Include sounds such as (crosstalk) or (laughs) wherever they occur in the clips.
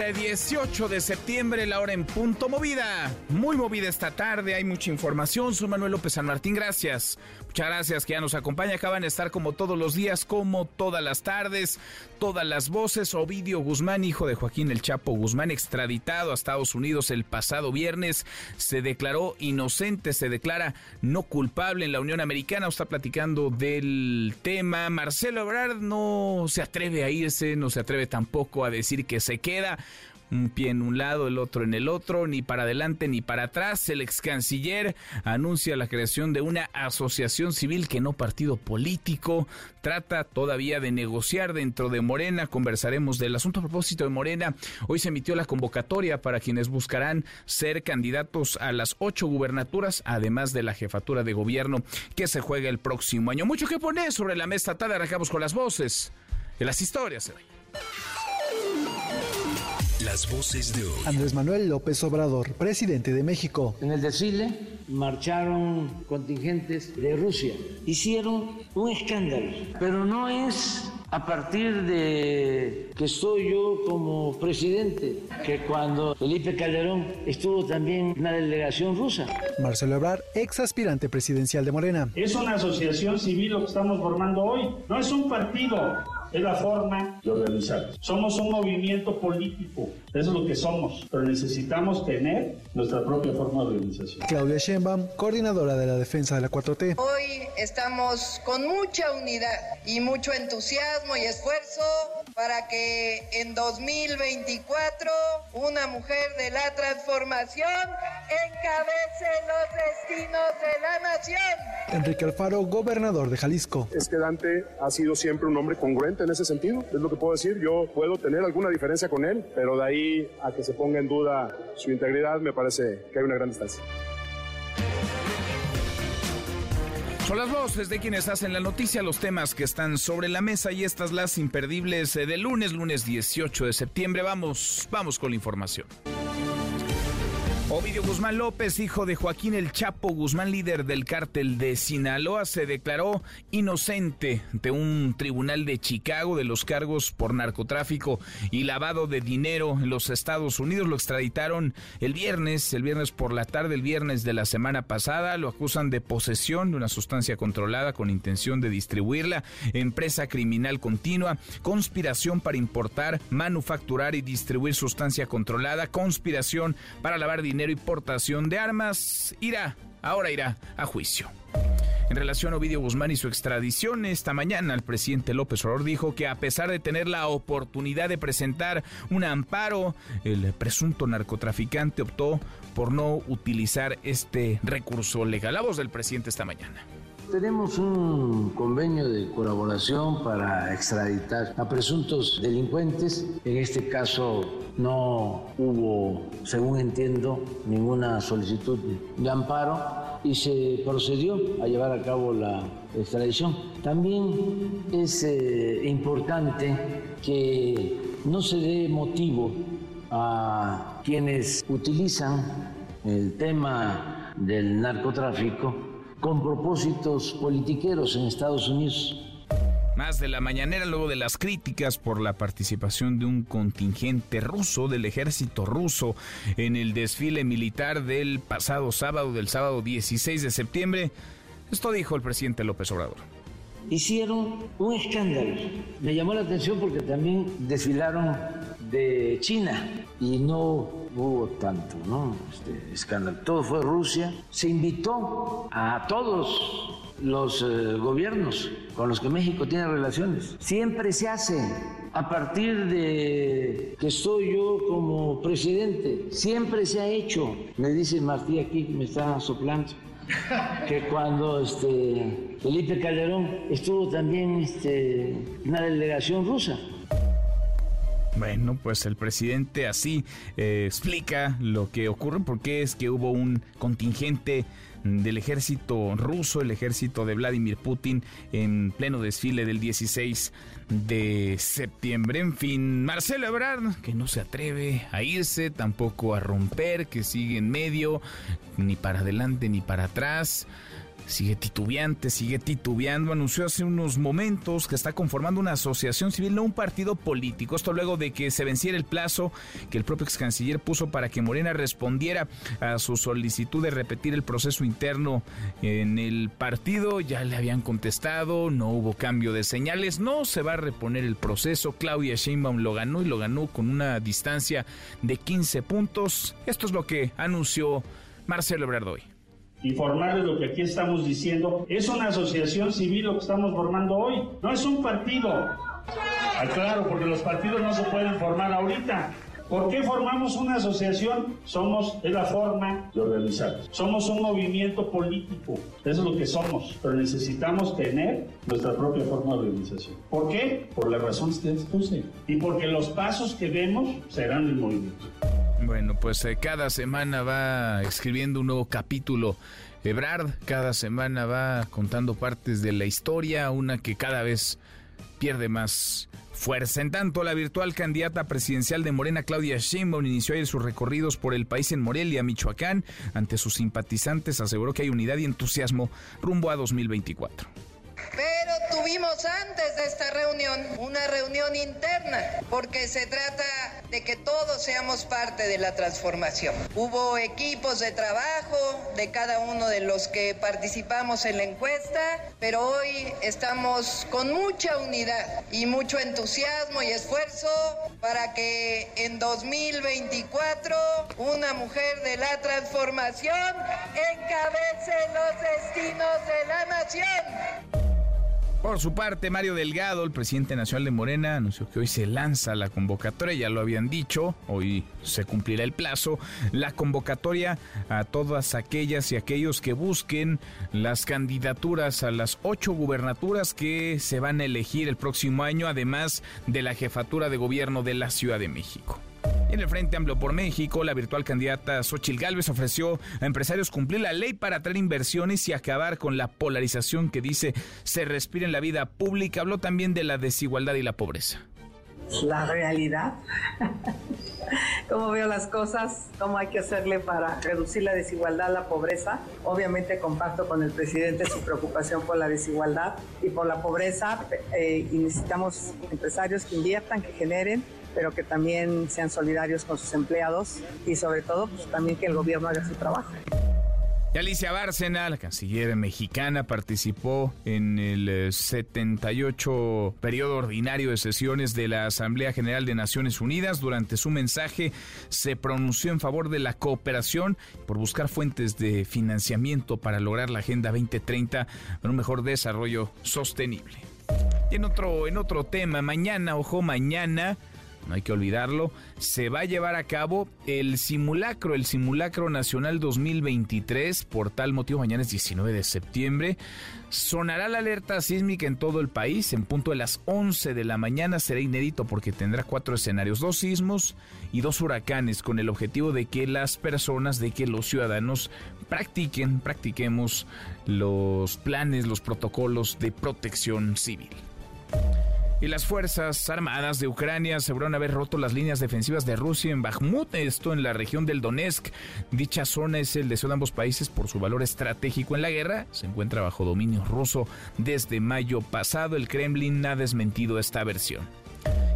18 de septiembre, la hora en punto movida. Muy movida esta tarde, hay mucha información. Soy Manuel López San Martín, gracias. Muchas gracias que ya nos acompaña. Acaban de estar como todos los días, como todas las tardes, todas las voces. Ovidio Guzmán, hijo de Joaquín El Chapo Guzmán, extraditado a Estados Unidos el pasado viernes, se declaró inocente, se declara no culpable en la Unión Americana. Está platicando del tema. Marcelo Ebrard no se atreve a irse, no se atreve tampoco a decir que se queda un pie en un lado, el otro en el otro, ni para adelante ni para atrás. El ex canciller anuncia la creación de una asociación civil que no partido político. Trata todavía de negociar dentro de Morena. Conversaremos del asunto a propósito de Morena. Hoy se emitió la convocatoria para quienes buscarán ser candidatos a las ocho gubernaturas, además de la jefatura de gobierno que se juega el próximo año. Mucho que poner sobre la mesa tarde. Arrancamos con las voces de las historias. Las voces de hoy. Andrés Manuel López Obrador, presidente de México. En el desfile marcharon contingentes de Rusia. Hicieron un escándalo, pero no es a partir de que estoy yo como presidente, que cuando Felipe Calderón estuvo también en la delegación rusa. Marcelo Ebrard, ex aspirante presidencial de Morena. Es una asociación civil lo que estamos formando hoy, no es un partido es la forma de organizar. Somos un movimiento político, eso es lo que somos, pero necesitamos tener nuestra propia forma de organización. Claudia Sheinbaum, coordinadora de la defensa de la 4T. Hoy estamos con mucha unidad y mucho entusiasmo y esfuerzo para que en 2024 una mujer de la transformación encabece los destinos de la nación. Enrique Alfaro, gobernador de Jalisco. Esquedante ha sido siempre un hombre congruente en ese sentido, es lo que puedo decir. Yo puedo tener alguna diferencia con él, pero de ahí a que se ponga en duda su integridad me parece que hay una gran distancia. Son las voces de quienes hacen la noticia, los temas que están sobre la mesa y estas las imperdibles de lunes, lunes 18 de septiembre. Vamos, vamos con la información. Ovidio Guzmán López, hijo de Joaquín El Chapo Guzmán, líder del cártel de Sinaloa, se declaró inocente ante un tribunal de Chicago de los cargos por narcotráfico y lavado de dinero en los Estados Unidos. Lo extraditaron el viernes, el viernes por la tarde, el viernes de la semana pasada. Lo acusan de posesión de una sustancia controlada con intención de distribuirla, empresa criminal continua, conspiración para importar, manufacturar y distribuir sustancia controlada, conspiración para lavar dinero y portación de armas irá, ahora irá a juicio. En relación a Ovidio Guzmán y su extradición, esta mañana el presidente López Obrador dijo que a pesar de tener la oportunidad de presentar un amparo, el presunto narcotraficante optó por no utilizar este recurso legal. La voz del presidente esta mañana. Tenemos un convenio de colaboración para extraditar a presuntos delincuentes. En este caso no hubo, según entiendo, ninguna solicitud de amparo y se procedió a llevar a cabo la extradición. También es eh, importante que no se dé motivo a quienes utilizan el tema del narcotráfico con propósitos politiqueros en Estados Unidos. Más de la mañanera luego de las críticas por la participación de un contingente ruso del ejército ruso en el desfile militar del pasado sábado, del sábado 16 de septiembre. Esto dijo el presidente López Obrador. Hicieron un escándalo. Me llamó la atención porque también desfilaron de China y no hubo tanto ¿no? este escándalo. Todo fue Rusia. Se invitó a todos los eh, gobiernos con los que México tiene relaciones. Siempre se hace a partir de que estoy yo como presidente. Siempre se ha hecho. Me dice Martí aquí, me está soplando, que cuando este, Felipe Calderón estuvo también este, una delegación rusa. Bueno, pues el presidente así eh, explica lo que ocurre, porque es que hubo un contingente del ejército ruso, el ejército de Vladimir Putin, en pleno desfile del 16 de septiembre. En fin, Marcelo Ebrard, que no se atreve a irse, tampoco a romper, que sigue en medio, ni para adelante ni para atrás sigue titubeante, sigue titubeando. Anunció hace unos momentos que está conformando una asociación civil, no un partido político. Esto luego de que se venciera el plazo que el propio ex canciller puso para que Morena respondiera a su solicitud de repetir el proceso interno en el partido. Ya le habían contestado, no hubo cambio de señales, no se va a reponer el proceso. Claudia Sheinbaum lo ganó y lo ganó con una distancia de 15 puntos. Esto es lo que anunció Marcelo Ebrard hoy informarles lo que aquí estamos diciendo. Es una asociación civil lo que estamos formando hoy, no es un partido. Aclaro, porque los partidos no se pueden formar ahorita. ¿Por qué formamos una asociación? Somos, es la forma de organizar. Somos un movimiento político, eso es lo que somos, pero necesitamos tener nuestra propia forma de organización. ¿Por qué? Por las razones que les puse. Y porque los pasos que vemos serán el movimiento. Bueno, pues eh, cada semana va escribiendo un nuevo capítulo. Ebrard cada semana va contando partes de la historia, una que cada vez pierde más fuerza. En tanto, la virtual candidata presidencial de Morena, Claudia Sheinbaum, inició ayer sus recorridos por el país en Morelia, Michoacán. Ante sus simpatizantes aseguró que hay unidad y entusiasmo rumbo a 2024. Pero tuvimos antes de esta reunión una reunión interna, porque se trata de que todos seamos parte de la transformación. Hubo equipos de trabajo de cada uno de los que participamos en la encuesta, pero hoy estamos con mucha unidad y mucho entusiasmo y esfuerzo para que en 2024 una mujer de la transformación encabece los destinos de la nación. Por su parte, Mario Delgado, el presidente nacional de Morena, anunció que hoy se lanza la convocatoria, ya lo habían dicho, hoy se cumplirá el plazo, la convocatoria a todas aquellas y aquellos que busquen las candidaturas a las ocho gubernaturas que se van a elegir el próximo año, además de la jefatura de gobierno de la Ciudad de México. En el Frente AMLO por México, la virtual candidata Xochil Gálvez ofreció a empresarios cumplir la ley para atraer inversiones y acabar con la polarización que dice se respira en la vida pública. Habló también de la desigualdad y la pobreza. La realidad, (laughs) cómo veo las cosas, cómo hay que hacerle para reducir la desigualdad, la pobreza. Obviamente comparto con el presidente su preocupación por la desigualdad y por la pobreza eh, y necesitamos empresarios que inviertan, que generen pero que también sean solidarios con sus empleados y sobre todo pues, también que el gobierno haga su trabajo. Y Alicia Bárcena, la canciller mexicana, participó en el 78 eh, periodo ordinario de sesiones de la Asamblea General de Naciones Unidas. Durante su mensaje se pronunció en favor de la cooperación por buscar fuentes de financiamiento para lograr la Agenda 2030 para un mejor desarrollo sostenible. Y en otro, en otro tema, mañana, ojo, mañana no hay que olvidarlo, se va a llevar a cabo el simulacro, el simulacro nacional 2023. Por tal motivo, mañana es 19 de septiembre. Sonará la alerta sísmica en todo el país. En punto de las 11 de la mañana será inédito porque tendrá cuatro escenarios, dos sismos y dos huracanes, con el objetivo de que las personas, de que los ciudadanos practiquen, practiquemos los planes, los protocolos de protección civil. Y las Fuerzas Armadas de Ucrania aseguraron haber roto las líneas defensivas de Rusia en Bakhmut, esto en la región del Donetsk. Dicha zona es el deseo de ambos países por su valor estratégico en la guerra. Se encuentra bajo dominio ruso desde mayo pasado. El Kremlin ha desmentido esta versión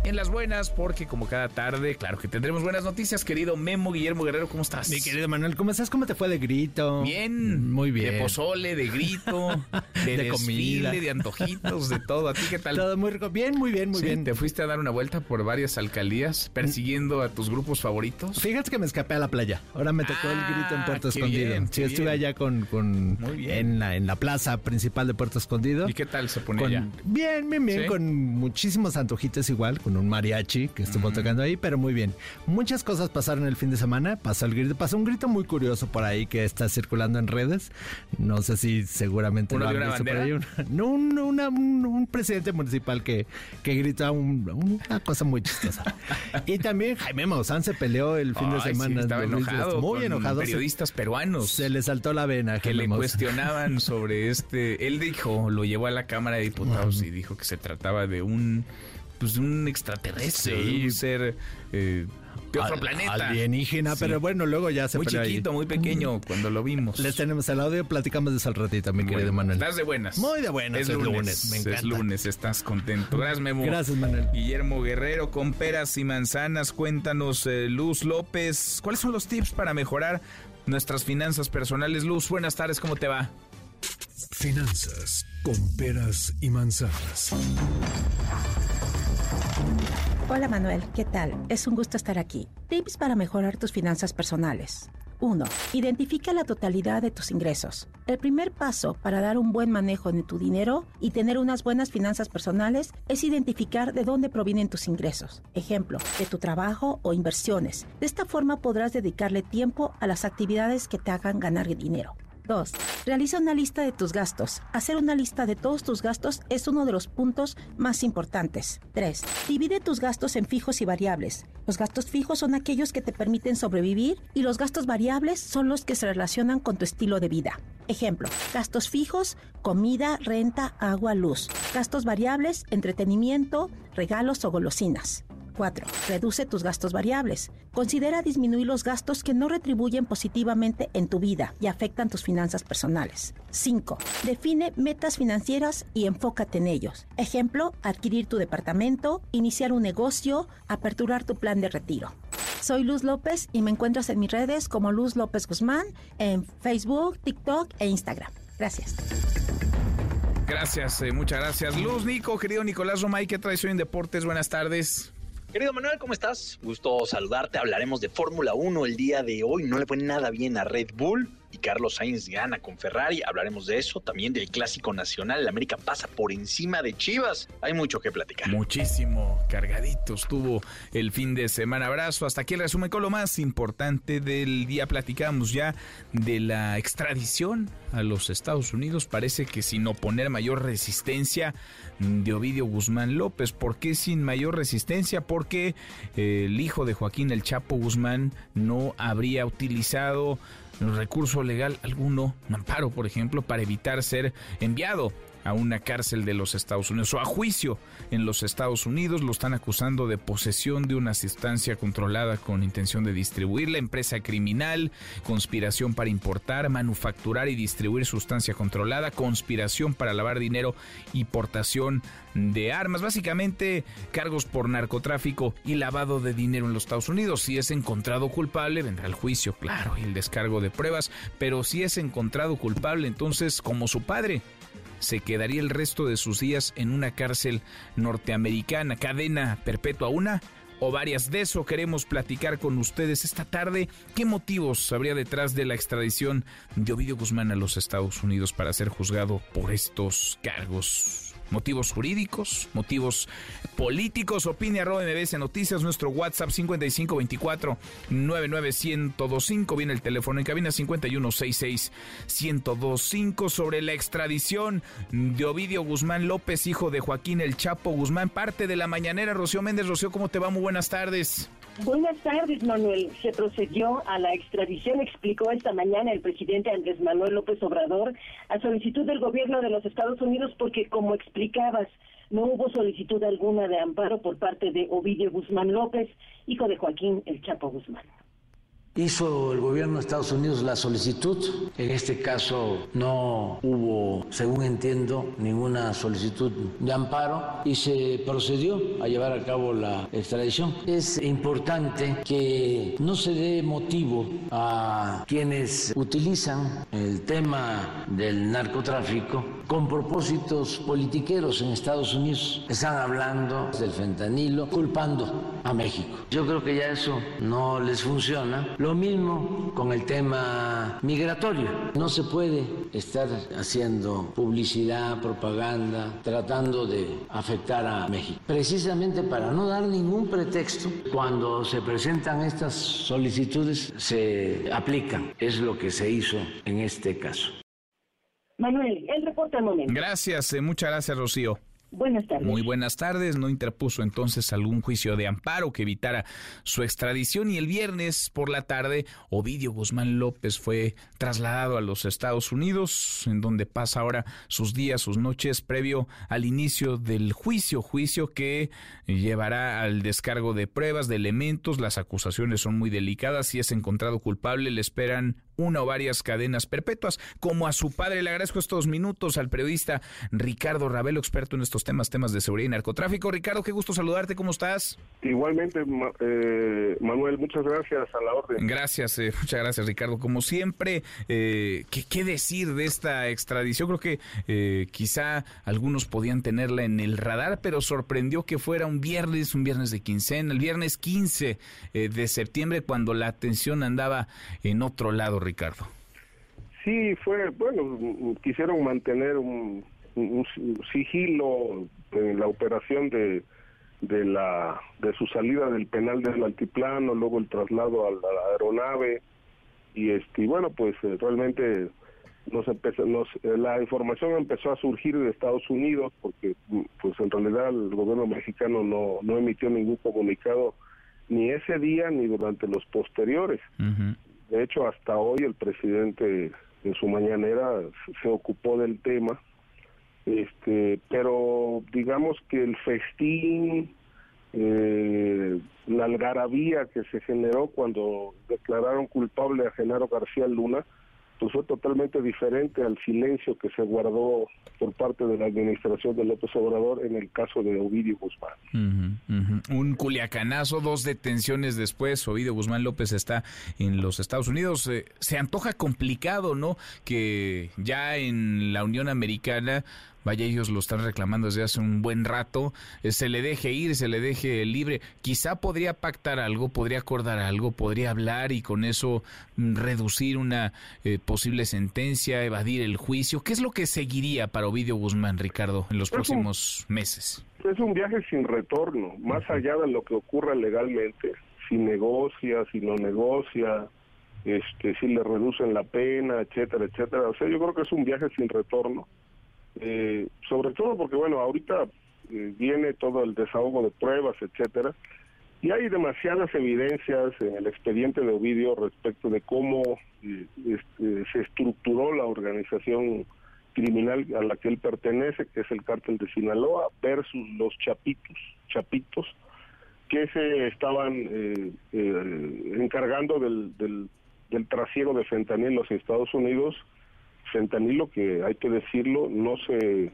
en las buenas, porque como cada tarde, claro que tendremos buenas noticias, querido Memo Guillermo Guerrero, ¿cómo estás? Mi querido Manuel, ¿cómo estás? ¿Cómo te fue de grito? Bien, muy bien. De pozole, de grito, (laughs) de, de comida, de antojitos, de todo. ¿A ti qué tal? Todo muy rico. Bien, muy bien, muy bien. ¿Te fuiste a dar una vuelta por varias alcaldías persiguiendo a tus grupos favoritos? Fíjate que me escapé a la playa. Ahora me tocó el grito en ah, Puerto Escondido. sí, estuve allá con, con En, la, en la plaza principal de Puerto Escondido. ¿Y qué tal se pone allá? Bien, bien, bien, con muchísimos antojitos igual, con con un mariachi que estuvo tocando ahí, pero muy bien. Muchas cosas pasaron el fin de semana. Pasó el grito, pasó un grito muy curioso por ahí que está circulando en redes. No sé si seguramente lo han visto por ahí. (laughs) no, un, presidente municipal que, que grita una cosa muy chistosa. (laughs) y también Jaime Maussan se peleó el fin de semana. estaba enojado. Muy enojado. Periodistas peruanos. Se le saltó la vena. Que le cuestionaban (laughs) sobre este. Él dijo, lo llevó a la Cámara de Diputados y dijo que se trataba de un pues un extraterrestre, un ser eh, de otro planeta. Alienígena, pero bueno, luego ya se Muy chiquito, muy pequeño cuando lo vimos. Les tenemos el audio, platicamos de eso al ratito, mi querido Manuel. Estás de buenas. Muy de buenas. Es, lunes, me encanta. Es lunes, estás contento. Gracias, Memo. Gracias, Manuel. Guillermo Guerrero con peras y manzanas. Cuéntanos, eh, Luz López, ¿cuáles son los tips para mejorar nuestras finanzas personales? Luz, buenas tardes, ¿cómo te va? Finanzas con peras y manzanas. Hola Manuel, ¿qué tal? Es un gusto estar aquí. Tips para mejorar tus finanzas personales. 1. Identifica la totalidad de tus ingresos. El primer paso para dar un buen manejo de tu dinero y tener unas buenas finanzas personales es identificar de dónde provienen tus ingresos. Ejemplo, de tu trabajo o inversiones. De esta forma podrás dedicarle tiempo a las actividades que te hagan ganar dinero. 2. Realiza una lista de tus gastos. Hacer una lista de todos tus gastos es uno de los puntos más importantes. 3. Divide tus gastos en fijos y variables. Los gastos fijos son aquellos que te permiten sobrevivir y los gastos variables son los que se relacionan con tu estilo de vida. Ejemplo, gastos fijos, comida, renta, agua, luz. Gastos variables, entretenimiento, regalos o golosinas. 4. Reduce tus gastos variables. Considera disminuir los gastos que no retribuyen positivamente en tu vida y afectan tus finanzas personales. 5. Define metas financieras y enfócate en ellos. Ejemplo, adquirir tu departamento, iniciar un negocio, aperturar tu plan de retiro. Soy Luz López y me encuentras en mis redes como Luz López Guzmán en Facebook, TikTok e Instagram. Gracias. Gracias, eh, muchas gracias. Luz, Nico, querido Nicolás Romay, ¿qué traición en deportes? Buenas tardes. Querido Manuel, ¿cómo estás? Gusto saludarte. Hablaremos de Fórmula 1 el día de hoy. No le fue nada bien a Red Bull y Carlos Sainz gana con Ferrari. Hablaremos de eso. También del Clásico Nacional. El América pasa por encima de Chivas. Hay mucho que platicar. Muchísimo. Cargadito estuvo el fin de semana. Abrazo. Hasta aquí el resumen con lo más importante del día. Platicamos ya de la extradición a los Estados Unidos. Parece que sin oponer mayor resistencia de Ovidio Guzmán López. ¿Por qué sin mayor resistencia? Porque eh, el hijo de Joaquín El Chapo Guzmán no habría utilizado recurso legal alguno, un amparo por ejemplo, para evitar ser enviado a una cárcel de los Estados Unidos o a juicio en los Estados Unidos. Lo están acusando de posesión de una sustancia controlada con intención de distribuir la empresa criminal, conspiración para importar, manufacturar y distribuir sustancia controlada, conspiración para lavar dinero y portación de armas. Básicamente cargos por narcotráfico y lavado de dinero en los Estados Unidos. Si es encontrado culpable, vendrá el juicio, claro, y el descargo de pruebas. Pero si es encontrado culpable, entonces, como su padre, se quedaría el resto de sus días en una cárcel norteamericana, cadena perpetua, una o varias. De eso queremos platicar con ustedes esta tarde. ¿Qué motivos habría detrás de la extradición de Ovidio Guzmán a los Estados Unidos para ser juzgado por estos cargos? Motivos jurídicos, motivos políticos. Opine arroba MBS Noticias, nuestro WhatsApp 5524 99125. Viene el teléfono en cabina 5166 1025 sobre la extradición de Ovidio Guzmán López, hijo de Joaquín El Chapo Guzmán. Parte de la mañanera, Rocío Méndez. Rocío, ¿cómo te va? Muy buenas tardes. Buenas tardes, Manuel. Se procedió a la extradición, explicó esta mañana el presidente Andrés Manuel López Obrador, a solicitud del gobierno de los Estados Unidos, porque, como explicabas, no hubo solicitud alguna de amparo por parte de Ovidio Guzmán López, hijo de Joaquín El Chapo Guzmán. Hizo el gobierno de Estados Unidos la solicitud. En este caso no hubo, según entiendo, ninguna solicitud de amparo y se procedió a llevar a cabo la extradición. Es importante que no se dé motivo a quienes utilizan el tema del narcotráfico con propósitos politiqueros en Estados Unidos. Están hablando del fentanilo, culpando a México. Yo creo que ya eso no les funciona Lo mismo con el tema migratorio. No se puede estar haciendo publicidad, propaganda, tratando de afectar a México. Precisamente para no dar ningún pretexto, cuando se presentan estas solicitudes se aplican. Es lo que se hizo en este caso. Manuel, el reporte al momento. Gracias, eh, muchas gracias, Rocío. Buenas tardes. Muy buenas tardes. No interpuso entonces algún juicio de amparo que evitara su extradición y el viernes por la tarde Ovidio Guzmán López fue trasladado a los Estados Unidos, en donde pasa ahora sus días, sus noches previo al inicio del juicio, juicio que llevará al descargo de pruebas, de elementos. Las acusaciones son muy delicadas. Si es encontrado culpable, le esperan una o varias cadenas perpetuas, como a su padre. Le agradezco estos minutos al periodista Ricardo Ravelo, experto en estos temas, temas de seguridad y narcotráfico. Ricardo, qué gusto saludarte, ¿cómo estás? Igualmente, eh, Manuel, muchas gracias a la orden. Gracias, eh, muchas gracias, Ricardo. Como siempre, eh, ¿qué, decir de esta extradición? Creo que quizá algunos podían tenerla en el radar, pero sorprendió que fuera un viernes, un viernes de quincena, el viernes 15 de septiembre, cuando la atención andaba en otro lado, Ricardo. Sí, fue, bueno, quisieron mantener un, sigilo en la operación de, de, la, de su salida del penal del altiplano, luego el traslado a la aeronave y este bueno pues eh, realmente nos empezó, nos, eh, la información empezó a surgir de Estados Unidos porque pues en realidad el gobierno mexicano no, no emitió ningún comunicado ni ese día ni durante los posteriores. De hecho, hasta hoy el presidente en su mañanera se ocupó del tema, este, pero digamos que el festín, eh, la algarabía que se generó cuando declararon culpable a Genaro García Luna, pues fue totalmente diferente al silencio que se guardó por parte de la administración de López Obrador en el caso de Ovidio Guzmán. Un culiacanazo, dos detenciones después, Ovidio Guzmán López está en los Estados Unidos. Eh, se antoja complicado, ¿no? Que ya en la Unión Americana vaya ellos lo están reclamando desde hace un buen rato, eh, se le deje ir, se le deje libre, quizá podría pactar algo, podría acordar algo, podría hablar y con eso mm, reducir una eh, posible sentencia, evadir el juicio. ¿Qué es lo que seguiría para Ovidio Guzmán, Ricardo, en los próximos meses? Es un viaje sin retorno, más allá de lo que ocurra legalmente, si negocia, si no negocia, este, si le reducen la pena, etcétera, etcétera. O sea, yo creo que es un viaje sin retorno eh, sobre todo porque, bueno, ahorita eh, viene todo el desahogo de pruebas, etcétera, y hay demasiadas evidencias en el expediente de Ovidio respecto de cómo eh, este, se estructuró la organización criminal a la que él pertenece, que es el cártel de Sinaloa, versus los chapitos, chapitos, que se estaban eh, encargando del, del, del trasiego de fentanil en los Estados Unidos fentanilo que hay que decirlo no se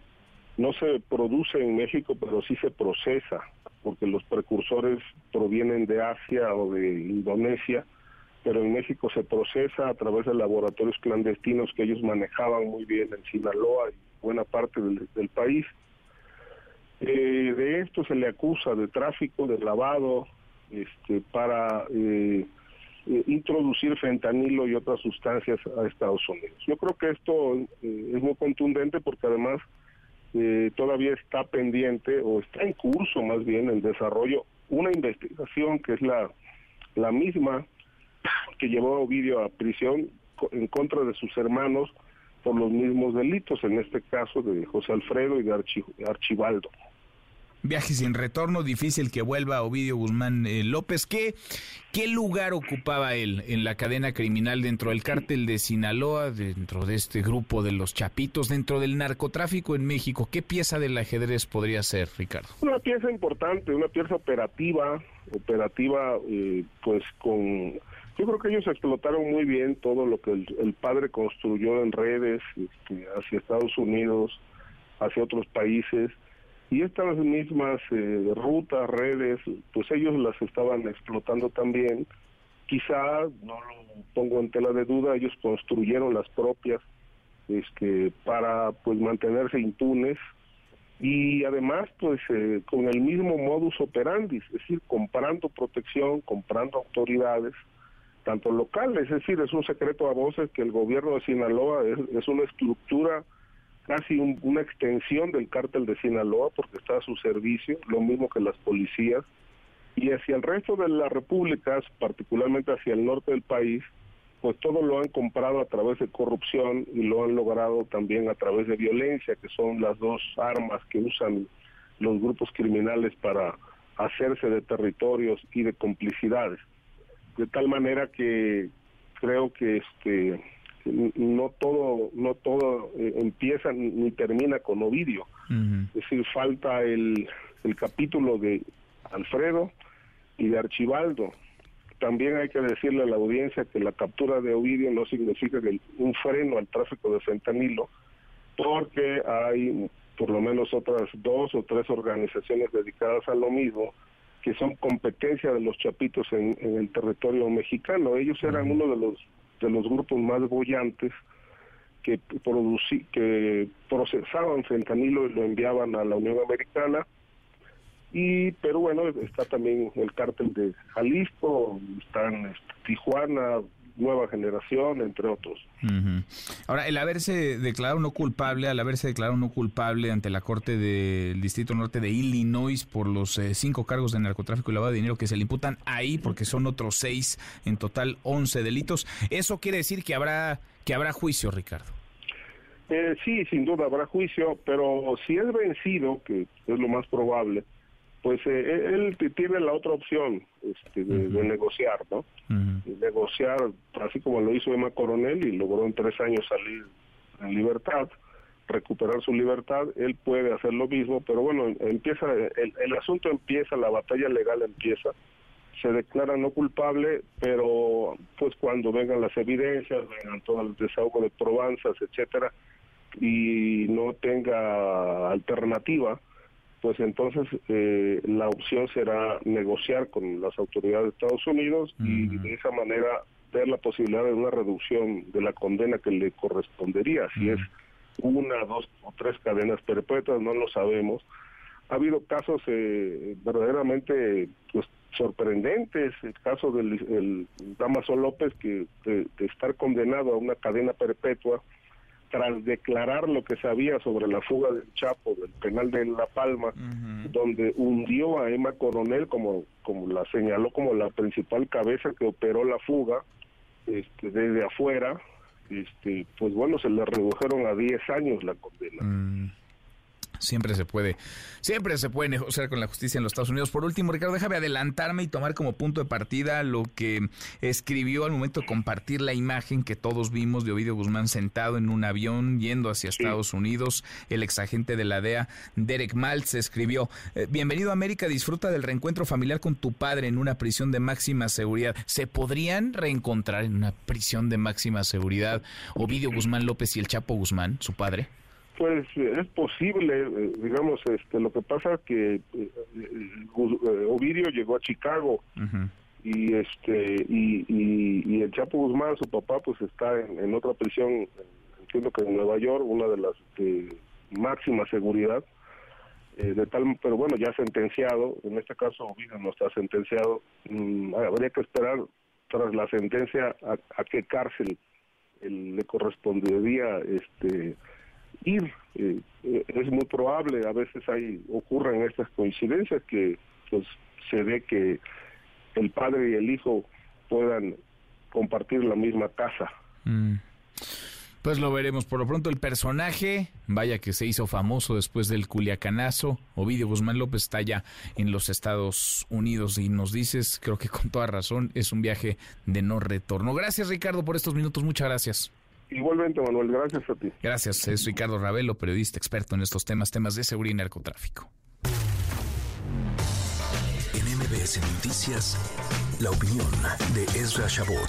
no se produce en México pero sí se procesa porque los precursores provienen de Asia o de Indonesia pero en México se procesa a través de laboratorios clandestinos que ellos manejaban muy bien en Sinaloa y buena parte del, país. Eh, de esto se le acusa de tráfico de lavado este para eh, eh, introducir fentanilo y otras sustancias a Estados Unidos. Yo creo que esto eh, es muy contundente porque además eh, todavía está pendiente o está en curso más bien el desarrollo una investigación que es la, la misma que llevó a Ovidio a prisión en contra de sus hermanos por los mismos delitos, en este caso de José Alfredo y de Archibaldo. Viaje sin retorno, difícil que vuelva Ovidio Guzmán eh, López. ¿Qué, ¿Qué lugar ocupaba él en la cadena criminal dentro del cártel de Sinaloa, dentro de este grupo de los Chapitos, dentro del narcotráfico en México? ¿Qué pieza del ajedrez podría ser, Ricardo? Una pieza importante, una pieza operativa, operativa eh, pues con... Yo creo que ellos explotaron muy bien todo lo que el, padre construyó en redes este, hacia Estados Unidos, hacia otros países y estas mismas eh, rutas, redes, pues ellos las estaban explotando también. Quizá, no lo pongo en tela de duda, ellos construyeron las propias este, para pues mantenerse impunes y además pues eh, con el mismo modus operandi, es decir, comprando protección, comprando autoridades tanto local, es decir, es un secreto a voces que el gobierno de Sinaloa es, una estructura casi una extensión del cártel de Sinaloa porque está a su servicio, lo mismo que las policías, y hacia el resto de las repúblicas, particularmente hacia el norte del país, pues todo lo han comprado a través de corrupción y lo han logrado también a través de violencia, que son las dos armas que usan los grupos criminales para hacerse de territorios y de complicidades. De tal manera que creo que este no todo no todo eh, empieza ni, termina con Ovidio. Es decir, falta el, el capítulo de Alfredo y de Archibaldo. También hay que decirle a la audiencia que la captura de Ovidio no significa que un freno al tráfico de fentanilo, porque hay por lo menos otras dos o tres organizaciones dedicadas a lo mismo que son competencia de los chapitos en, el territorio mexicano. Ellos eran uno de los de los grupos más bollantes que producí, que procesaban fentanilo y lo enviaban a la Unión Americana. Y pero bueno está también el cártel de Jalisco están este, Tijuana nueva generación entre otros. Ahora el haberse declarado no culpable al haberse declarado no culpable ante la corte del distrito norte de Illinois por los eh, cinco cargos de narcotráfico y lavado de dinero que se le imputan ahí porque son otros seis en total once delitos eso quiere decir que habrá que habrá juicio Ricardo eh, sí sin duda habrá juicio pero si es vencido que es lo más probable pues eh, él tiene la otra opción este, de, negociar, ¿no? Negociar, así como lo hizo Emma Coronel y logró en tres años salir en libertad, recuperar su libertad, él puede hacer lo mismo, pero bueno, empieza, el, el asunto empieza, la batalla legal empieza, se declara no culpable, pero pues cuando vengan las evidencias, vengan todo el desahogo de probanzas, etcétera, y no tenga alternativa, pues entonces eh, la opción será negociar con las autoridades de Estados Unidos y de esa manera ver la posibilidad de una reducción de la condena que le correspondería, si es una, dos o tres cadenas perpetuas, no lo sabemos. Ha habido casos eh, verdaderamente pues, sorprendentes, el caso del el Damaso López, que de estar condenado a una cadena perpetua, tras declarar lo que sabía sobre la fuga del Chapo del penal de La Palma, donde hundió a Emma Coronel como, como la señaló como la principal cabeza que operó la fuga este, desde afuera, este, pues bueno, se le redujeron a 10 años la condena. Mm. Siempre se puede, siempre se puede negociar con la justicia en los Estados Unidos. Por último, Ricardo, déjame adelantarme y tomar como punto de partida lo que escribió al momento de compartir la imagen que todos vimos de Ovidio Guzmán sentado en un avión yendo hacia Estados Unidos. El exagente de la DEA, Derek Maltz, escribió, eh, bienvenido a América, disfruta del reencuentro familiar con tu padre en una prisión de máxima seguridad. ¿Se podrían reencontrar en una prisión de máxima seguridad Ovidio Guzmán López y el Chapo Guzmán, su padre? Pues es posible, eh, digamos, este, lo que pasa que eh, eh, Ovidio llegó a Chicago y este y, y, el Chapo Guzmán, su papá, pues está en, otra prisión, entiendo que en Nueva York, una de las de máxima seguridad, de tal, pero bueno, ya sentenciado, en este caso Ovidio no está sentenciado, mm, habría que esperar tras la sentencia a, a qué cárcel le correspondería este ir. Eh, eh, es muy probable, a veces hay ocurren estas coincidencias que pues se ve que el padre y el hijo puedan compartir la misma casa. Mm. Pues lo veremos. Por lo pronto el personaje, vaya que se hizo famoso después del culiacanazo. Ovidio Guzmán López está ya en los Estados Unidos y nos dices, creo que con toda razón, es un viaje de no retorno. Gracias Ricardo por estos minutos, muchas gracias. Igualmente, Manuel, gracias a ti. Gracias, es Ricardo Ravelo, periodista experto en estos temas, temas de seguridad y narcotráfico. En MBS Noticias, la opinión de Ezra Shabot.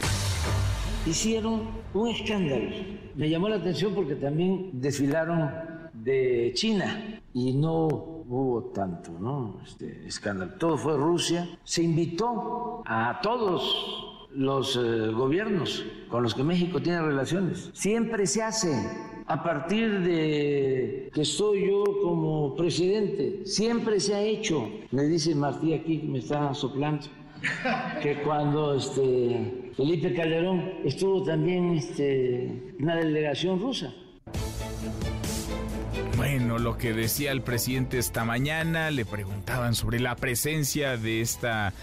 Hicieron un escándalo. Me llamó la atención porque también desfilaron de China y no hubo tanto ¿no? este escándalo. Todo fue Rusia. Se invitó a todos los eh, gobiernos con los que México tiene relaciones. Siempre se hace a partir de que estoy yo como presidente. Siempre se ha hecho. Me dice Martí aquí que me está soplando que cuando este, Felipe Calderón estuvo también este, una delegación rusa. Bueno, lo que decía el presidente esta mañana, le preguntaban sobre la presencia de esta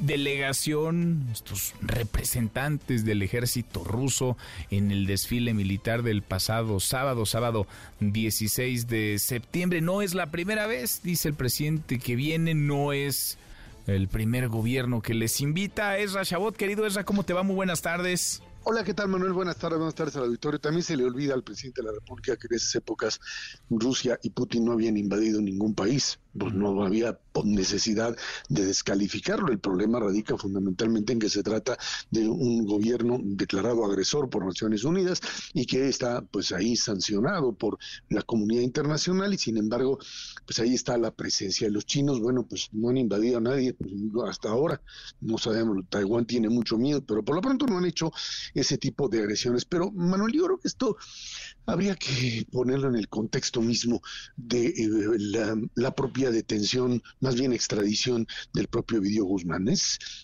delegación, estos representantes del ejército ruso en el desfile militar del pasado sábado, sábado 16 de septiembre. No es la primera vez, dice el presidente, que viene, no es el primer gobierno que les invita. Esra Chabot, querido Esra, ¿cómo te va? Muy buenas tardes. Hola, ¿qué tal Manuel? Buenas tardes, buenas tardes al auditorio. También se le olvida al presidente de la República que en esas épocas Rusia y Putin no habían invadido ningún país pues no había necesidad de descalificarlo. El problema radica fundamentalmente en que se trata de un gobierno declarado agresor por Naciones Unidas y que está pues ahí sancionado por la comunidad internacional y sin embargo pues ahí está la presencia de los chinos. Bueno, pues no han invadido a nadie pues, hasta ahora. No sabemos, Taiwán tiene mucho miedo, pero por lo pronto no han hecho ese tipo de agresiones. Pero Manuel, yo creo que esto habría que ponerlo en el contexto mismo de eh, la, propia detención, más bien extradición del propio Vidio Guzmán.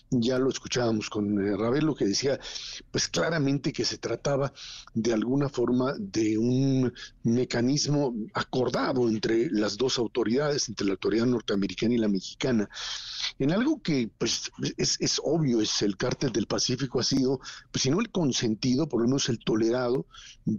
ya lo escuchábamos con eh, Ravelo que decía, pues claramente que se trataba de alguna forma de un mecanismo acordado entre las dos autoridades, entre la autoridad norteamericana y la mexicana, en algo que pues es, es obvio, es el cártel del Pacífico ha sido, pues si no el consentido, por lo menos el tolerado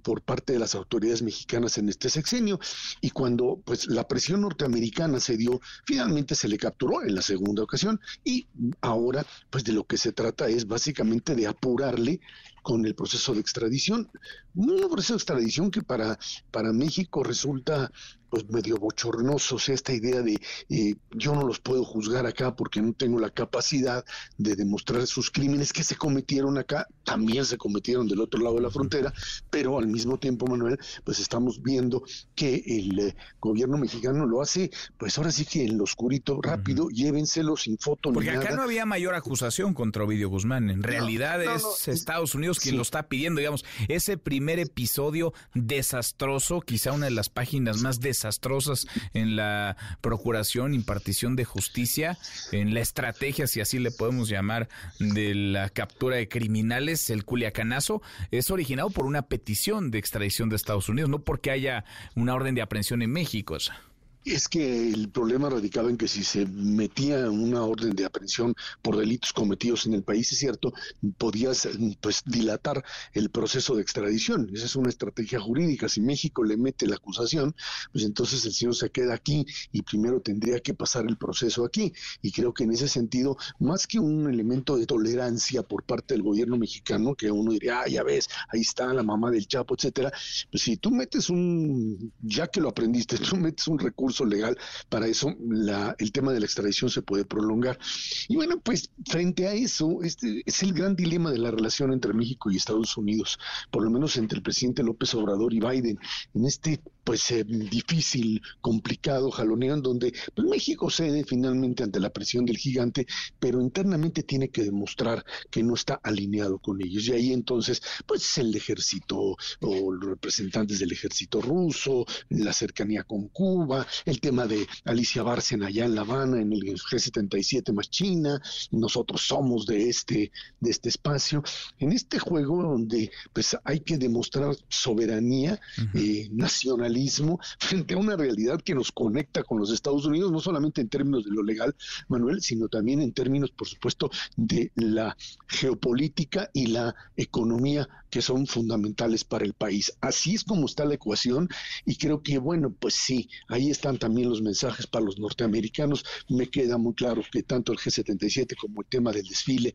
por parte de las autoridades mexicanas en este sexenio, y cuando pues la presión norteamericana se dio, finalmente se le capturó en la segunda ocasión y ahora pues de lo que se trata es básicamente de apurarle con el proceso de extradición. Un proceso de extradición que para, para México resulta pues medio bochornoso, sea, esta idea de eh, yo no los puedo juzgar acá porque no tengo la capacidad de demostrar sus crímenes que se cometieron acá, también se cometieron del otro lado de la frontera, pero al mismo tiempo, Manuel, pues estamos viendo que el eh, gobierno mexicano lo hace, pues ahora sí que en lo oscurito, rápido, llévenselo sin foto. Porque acá no había mayor acusación contra Ovidio Guzmán, en realidad es Estados Unidos quien lo está pidiendo, digamos, ese primer episodio desastroso, quizá una de las páginas más desastrosas en la procuración, impartición de justicia, en la estrategia, si así le podemos llamar, de la captura de criminales, el culiacanazo, es originado por una petición de extradición de Estados Unidos, no porque haya una orden de aprehensión en México. Es que el problema radicaba en que si se metía una orden de aprehensión por delitos cometidos en el país, es cierto, podías pues dilatar el proceso de extradición. Esa es una estrategia jurídica. Si México le mete la acusación, pues entonces el señor se queda aquí y primero tendría que pasar el proceso aquí. Y creo que en ese sentido, más que un elemento de tolerancia por parte del gobierno mexicano, que uno diría, ah, ya ves, ahí está la mamá del Chapo, etcétera, pues si tú metes un, ya que lo aprendiste, (laughs) tú metes un recurso legal, para eso la, el tema de la extradición se puede prolongar. Y bueno, pues frente a eso, este es el gran dilema de la relación entre México y Estados Unidos, por lo menos entre el presidente López Obrador y Biden, en este pues eh, difícil, complicado jaloneo en donde pues, México cede finalmente ante la presión del gigante, pero internamente tiene que demostrar que no está alineado con ellos. Y ahí entonces, pues el ejército o los representantes del ejército ruso, la cercanía con Cuba, el tema de Alicia Bárcena allá en La Habana, en el G77 más China, nosotros somos de este, de este espacio, en este juego donde pues hay que demostrar soberanía eh, nacionalismo (laughs) frente a una realidad que nos conecta con los Estados Unidos, no solamente en términos de lo legal, Manuel, sino también en términos, por supuesto, de la geopolítica y la economía que son fundamentales para el país. Así es como está la ecuación y creo que, bueno, pues sí, ahí también los mensajes para los norteamericanos. Me queda muy claro que tanto el G77 como el tema del desfile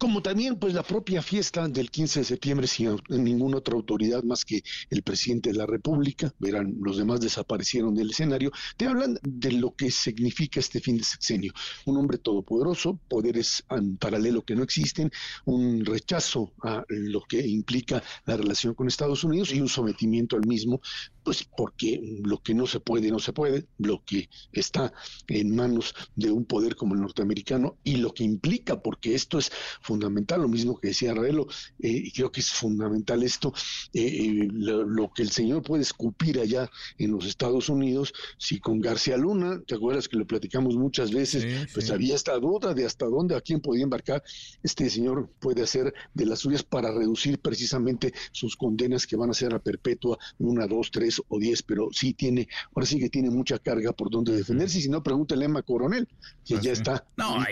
como también pues la propia fiesta del 15 de septiembre sin ninguna otra autoridad más que el presidente de la República, verán, los demás desaparecieron del escenario, te hablan de lo que significa este fin de sexenio. Un hombre todopoderoso, poderes en paralelo que no existen, un rechazo a lo que implica la relación con Estados Unidos y un sometimiento al mismo pues porque lo que no se puede, no se puede, lo que está en manos de un poder como el norteamericano y lo que implica, porque esto es fundamental, lo mismo que decía Arrelo, eh, y creo que es fundamental esto, eh, eh, lo, que el señor puede escupir allá en los Estados Unidos, si con García Luna, ¿te acuerdas que lo platicamos muchas veces? pues había esta duda de hasta dónde, a quién podía embarcar, este señor puede hacer de las suyas para reducir precisamente sus condenas que van a ser a perpetua, una, dos, tres, o diez, pero sí tiene, ahora sí que tiene mucha carga por donde defenderse, y si no, pregúntele a Emma Coronel, que pues ya está. No,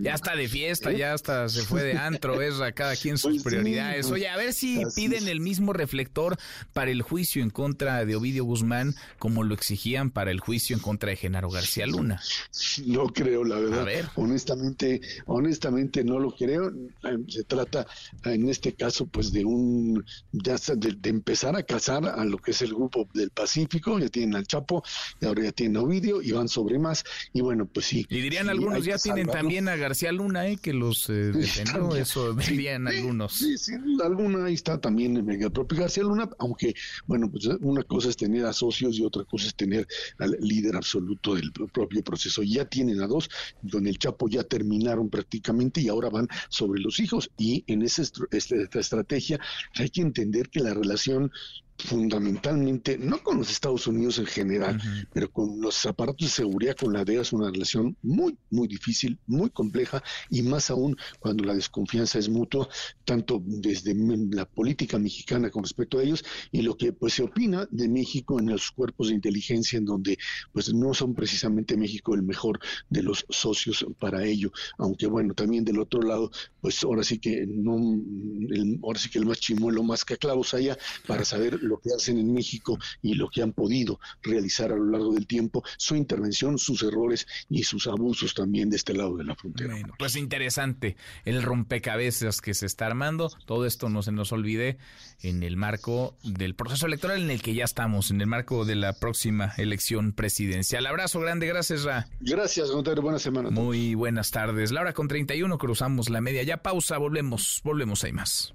ya, está de fiesta, ¿Eh? ya hasta se fue de antro, es a cada quien sus pues prioridades. Pues Oye, a ver si piden el mismo reflector para el juicio en contra de Ovidio Guzmán como lo exigían para el juicio en contra de Genaro García Luna. No creo, la verdad. Honestamente, honestamente no lo creo. Eh, se trata en este caso pues de un ya de, de empezar a cazar a lo que es el grupo del Pacífico, ya tienen al Chapo, y ahora ya tienen a Ovidio y van sobre más, y bueno, pues sí. Y dirían algunos, ya tienen también a García Luna, ¿eh? que los eh, (laughs) defendió, eso dirían algunos. Sí, sí, alguna ahí está también el propio García Luna, aunque, bueno, pues una cosa es tener a socios y otra cosa es tener al líder absoluto del propio proceso. Ya tienen a dos, con el Chapo ya terminaron prácticamente y ahora van sobre los hijos, y en esa esta estrategia hay que entender que la relación fundamentalmente, no con los Estados Unidos en general, pero con los aparatos de seguridad, con la DEA es una relación muy, muy difícil, muy compleja y más aún cuando la desconfianza es mutua, tanto desde la política mexicana con respecto a ellos y lo que pues se opina de México en los cuerpos de inteligencia en donde pues no son precisamente México el mejor de los socios para ello, aunque bueno, también del otro lado, pues ahora sí que no, el, ahora sí que el más chimuelo más que clavos haya para saber lo que hacen en México y lo que han podido realizar a lo largo del tiempo, su intervención, sus errores y sus abusos también de este lado de la frontera. pues interesante el rompecabezas que se está armando. Todo esto no se nos olvide en el marco del proceso electoral en el que ya estamos, en el marco de la próxima elección presidencial. Abrazo grande, gracias Ra. Gracias, Gonzalo, buena semana. Muy buenas tardes. La hora con 31 cruzamos la media. Ya pausa, volvemos, volvemos, hay más.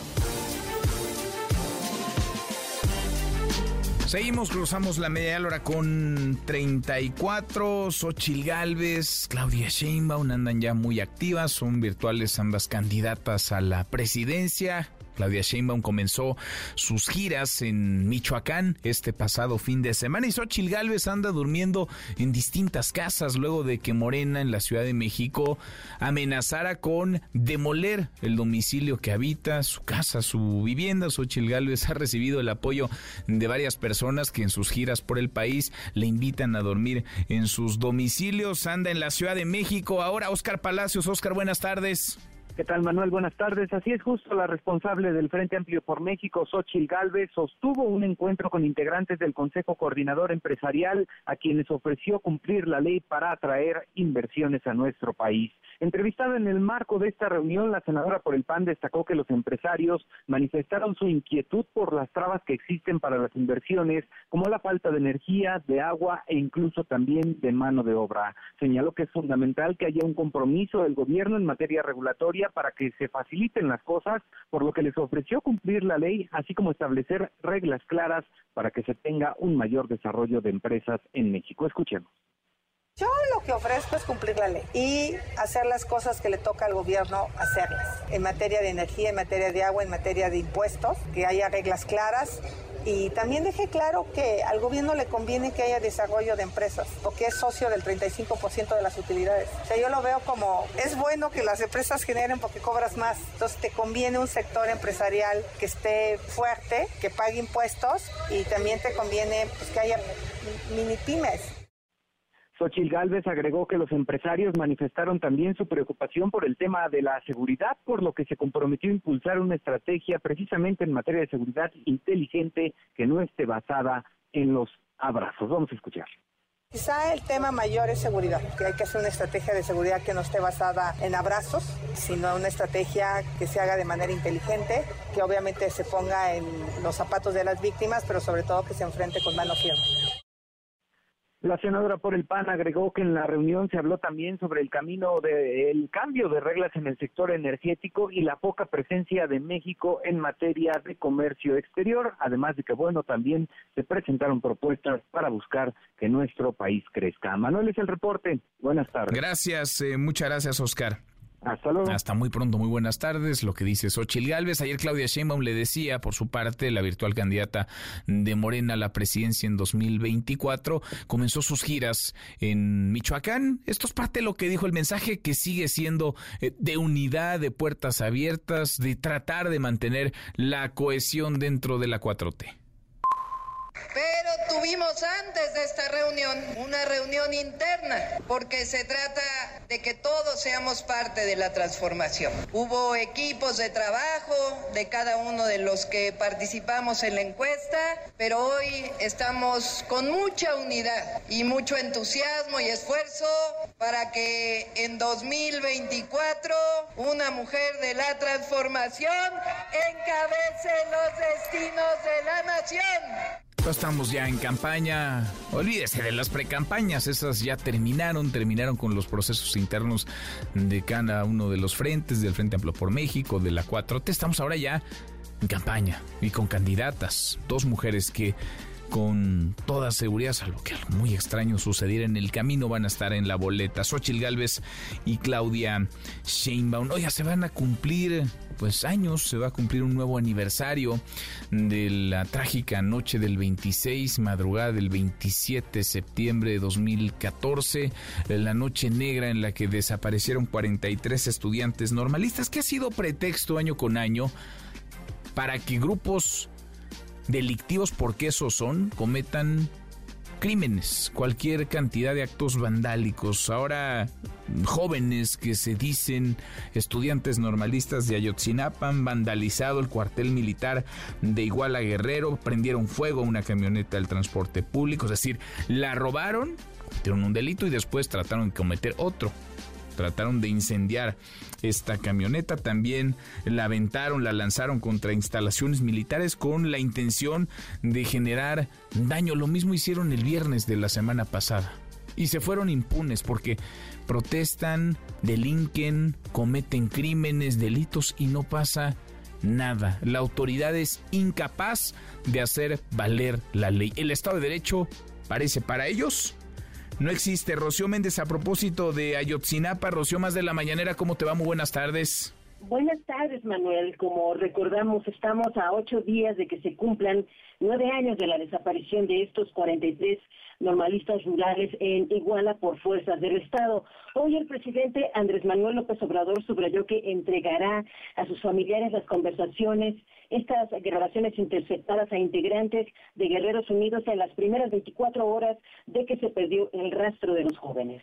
Seguimos, cruzamos la media hora con 34. Xochil Galvez, Claudia Sheinbaum andan ya muy activas, son virtuales ambas candidatas a la presidencia. Claudia Sheinbaum comenzó sus giras en Michoacán este pasado fin de semana y Xochil Gálvez anda durmiendo en distintas casas luego de que Morena en la Ciudad de México amenazara con demoler el domicilio que habita, su casa, su vivienda. Xochil Gálvez ha recibido el apoyo de varias personas que en sus giras por el país le invitan a dormir en sus domicilios. Anda en la Ciudad de México. Ahora Oscar Palacios. Oscar, buenas tardes. ¿Qué tal, Manuel? Buenas tardes. Así es, justo la responsable del Frente Amplio por México, Xochil Gálvez, sostuvo un encuentro con integrantes del Consejo Coordinador Empresarial a quienes ofreció cumplir la ley para atraer inversiones a nuestro país. Entrevistada en el marco de esta reunión, la senadora por el PAN destacó que los empresarios manifestaron su inquietud por las trabas que existen para las inversiones, como la falta de energía, de agua e incluso también de mano de obra. Señaló que es fundamental que haya un compromiso del gobierno en materia regulatoria para que se faciliten las cosas, por lo que les ofreció cumplir la ley, así como establecer reglas claras para que se tenga un mayor desarrollo de empresas en México. Escuchemos. Yo lo que ofrezco es cumplir la ley y hacer las cosas que le toca al gobierno hacerlas. En materia de energía, en materia de agua, en materia de impuestos, que haya reglas claras. Y también dejé claro que al gobierno le conviene que haya desarrollo de empresas, porque es socio del 35% de las utilidades. O sea, yo lo veo como, es bueno que las empresas generen porque cobras más. Entonces te conviene un sector empresarial que esté fuerte, que pague impuestos y también te conviene pues, que haya mini pymes. Xochil Gálvez agregó que los empresarios manifestaron también su preocupación por el tema de la seguridad, por lo que se comprometió a impulsar una estrategia precisamente en materia de seguridad inteligente que no esté basada en los abrazos. Vamos a escuchar. Quizá el tema mayor es seguridad, que hay que hacer una estrategia de seguridad que no esté basada en abrazos, sino una estrategia que se haga de manera inteligente, que obviamente se ponga en los zapatos de las víctimas, pero sobre todo que se enfrente con mano firme. La senadora por el PAN agregó que en la reunión se habló también sobre el camino del cambio de reglas en el sector energético y la poca presencia de México en materia de comercio exterior, además de que, bueno, también se presentaron propuestas para buscar que nuestro país crezca. Manuel es el reporte. Buenas tardes. Gracias, eh, muchas gracias, Oscar. Hasta luego. Hasta muy pronto, muy buenas tardes. Lo que dice Xochil Gálvez. Ayer Claudia Sheinbaum le decía, por su parte, la virtual candidata de Morena a la presidencia en 2024, comenzó sus giras en Michoacán. Esto es parte de lo que dijo el mensaje que sigue siendo eh, de unidad, de puertas abiertas, de tratar de mantener la cohesión dentro de la 4T. Pero tuvimos antes de esta reunión una reunión interna, porque se trata de que todos seamos parte de la transformación. Hubo equipos de trabajo de cada uno de los que participamos en la encuesta, pero hoy estamos con mucha unidad y mucho entusiasmo y esfuerzo para que en 2024 una mujer de la transformación encabece los destinos de la nación. Estamos ya en campaña. Olvídese de las precampañas, esas ya terminaron, terminaron con los procesos internos de cada uno de los frentes, del Frente Amplio por México, de la 4T. Estamos ahora ya en campaña y con candidatas, dos mujeres que con toda seguridad, salvo que algo muy extraño sucediera en el camino, van a estar en la boleta. Xochil Gálvez y Claudia Sheinbaum. Oiga, se van a cumplir pues años, se va a cumplir un nuevo aniversario de la trágica noche del 26, madrugada del 27 de septiembre de 2014, la noche negra en la que desaparecieron 43 estudiantes normalistas, que ha sido pretexto año con año para que grupos delictivos, porque esos son, cometan crímenes, cualquier cantidad de actos vandálicos. Ahora jóvenes que se dicen estudiantes normalistas de Ayotzinapa han vandalizado el cuartel militar de Iguala Guerrero, prendieron fuego a una camioneta del transporte público, es decir, la robaron, cometieron un delito y después trataron de cometer otro trataron de incendiar esta camioneta. También la aventaron, la lanzaron contra instalaciones militares con la intención de generar daño. Lo mismo hicieron el viernes de la semana pasada. Y se fueron impunes porque protestan, delinquen, cometen crímenes, delitos y no pasa nada. La autoridad es incapaz de hacer valer la ley. El Estado de Derecho parece para ellos no existe. Rocío Méndez, a propósito de Ayotzinapa, Rocío más de la mañanera, ¿cómo te va? Muy buenas tardes. Buenas tardes, Manuel. Como recordamos, estamos a ocho días de que se cumplan nueve años de la desaparición de estos 43 normalistas rurales en Iguala por fuerzas del Estado. Hoy el presidente Andrés Manuel López Obrador subrayó que entregará a sus familiares las conversaciones, estas grabaciones interceptadas a integrantes de Guerreros Unidos en las primeras 24 horas de que se perdió el rastro de los jóvenes.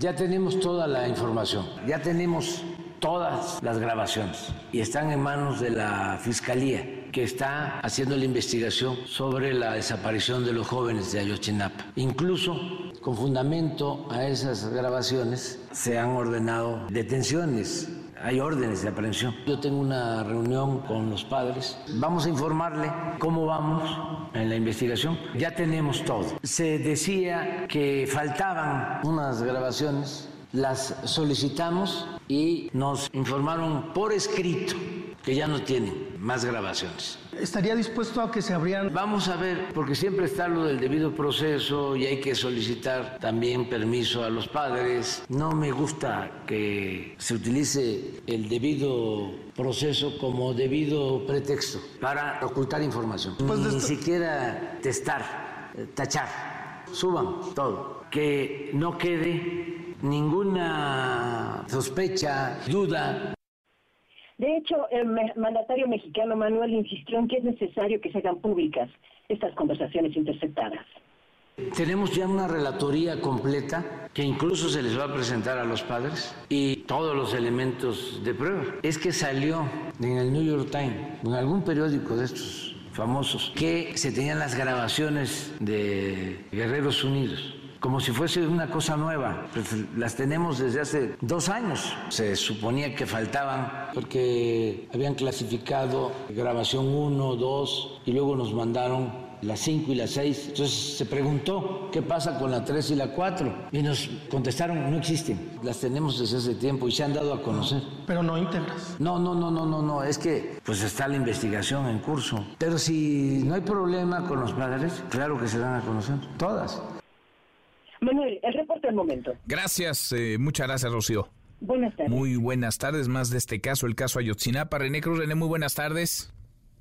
Ya tenemos toda la información, ya tenemos todas las grabaciones y están en manos de la Fiscalía que está haciendo la investigación sobre la desaparición de los jóvenes de Ayotzinapa. Incluso con fundamento a esas grabaciones se han ordenado detenciones hay órdenes de aprehensión. Yo tengo una reunión con los padres. Vamos a informarle cómo vamos en la investigación. Ya tenemos todo. Se decía que faltaban unas grabaciones. Las solicitamos y nos informaron por escrito que ya no tienen más grabaciones. ¿Estaría dispuesto a que se abrieran? Vamos a ver, porque siempre está lo del debido proceso y hay que solicitar también permiso a los padres. No me gusta que se utilice el debido proceso como debido pretexto para ocultar información. Ni siquiera testar, eh, tachar. Suban todo. Que no quede ninguna sospecha, duda de hecho, el mandatario mexicano Manuel insistió en que es necesario que se hagan públicas estas conversaciones interceptadas. Tenemos ya una relatoría completa que incluso se les va a presentar a los padres y todos los elementos de prueba. Es que salió en el New York Times, en algún periódico de estos famosos, que se tenían las grabaciones de Guerreros Unidos como si fuese una cosa nueva. Pues las tenemos desde hace dos años. Se suponía que faltaban porque habían clasificado grabación 1, 2 y luego nos mandaron las 5 y las 6. Entonces se preguntó qué pasa con la 3 y la 4 y nos contestaron no existen. Las tenemos desde hace tiempo y se han dado a conocer. Pero no íntegras. No, no, no, no, no, no, es que pues está la investigación en curso. Pero si no hay problema con los padres, claro que se dan a conocer todas. Manuel, el reporte del momento. Gracias, eh, muchas gracias, Rocío. Buenas tardes. Muy buenas tardes, más de este caso, el caso Ayotzinapa. René Cruz, René, muy buenas tardes.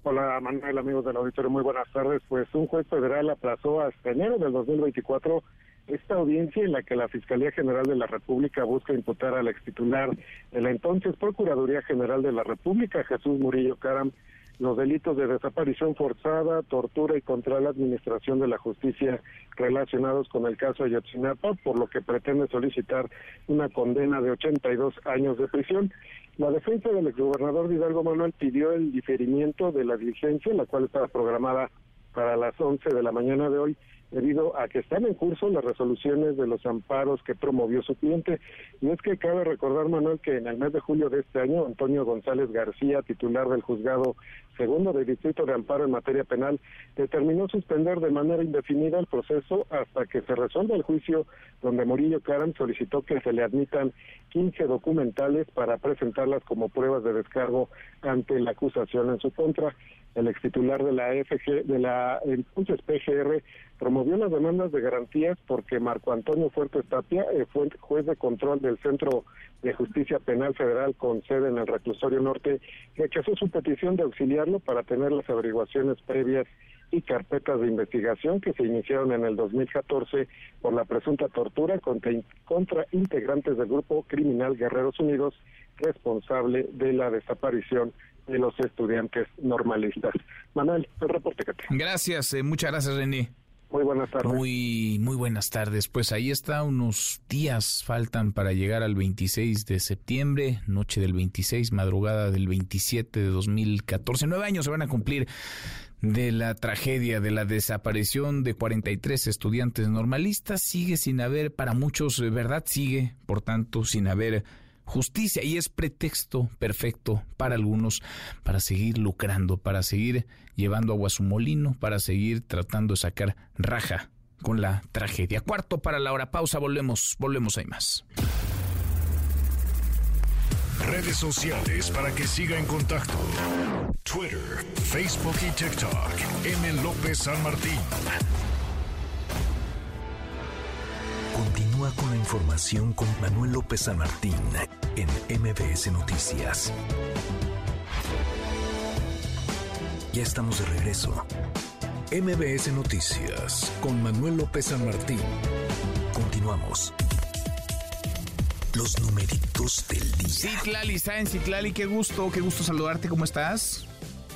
Hola Manuel, amigos del auditorio, muy buenas tardes. Pues un juez federal aplazó hasta enero del 2024 esta audiencia en la que la Fiscalía General de la República busca imputar al extitular de la entonces Procuraduría General de la República, Jesús Murillo Caram, los delitos de desaparición forzada, tortura y contra la administración de la justicia relacionados con el caso Ayotzinapa, por lo que pretende solicitar una condena de 82 años de prisión. La defensa del exgobernador Hidalgo Manuel pidió el diferimiento de la diligencia, la cual estaba programada para las 11 de la mañana de hoy, debido a que están en curso las resoluciones de los amparos que promovió su cliente. Y es que cabe recordar, Manuel, que en el mes de julio de este año, Antonio González García, titular del juzgado segundo del Distrito de Amparo en materia penal, determinó suspender de manera indefinida el proceso hasta que se resuelva el juicio donde Murillo Caram solicitó que se le admitan 15 documentales para presentarlas como pruebas de descargo ante la acusación en su contra. El ex titular de la FG, de la entonces PGR, promovió las demandas de garantías porque Marco Antonio Fuertes Tapia, eh, fue juez de control del Centro de Justicia Penal Federal con sede en el Reclusorio Norte, rechazó su petición de auxiliarlo para tener las averiguaciones previas y carpetas de investigación que se iniciaron en el 2014 por la presunta tortura contra, contra integrantes del grupo criminal Guerreros Unidos responsable de la desaparición de los estudiantes normalistas. Manuel, el reporte que Gracias, eh, muchas gracias René. Muy buenas tardes. Muy, muy buenas tardes. Pues ahí está, unos días faltan para llegar al 26 de septiembre, noche del 26, madrugada del 27 de 2014. Nueve años se van a cumplir de la tragedia de la desaparición de 43 estudiantes normalistas. Sigue sin haber, para muchos, eh, verdad, sigue, por tanto, sin haber justicia y es pretexto perfecto para algunos para seguir lucrando, para seguir llevando agua a su molino, para seguir tratando de sacar raja con la tragedia. Cuarto para la hora pausa, volvemos, volvemos ahí más. Redes sociales para que siga en contacto: Twitter, Facebook y TikTok. M. López San Martín. Continúa con la información con Manuel López San Martín en MBS Noticias. Ya estamos de regreso. MBS Noticias con Manuel López San Martín. Continuamos. Los numeritos del día. Citlali, está en Citlali, qué gusto, qué gusto saludarte, ¿cómo estás?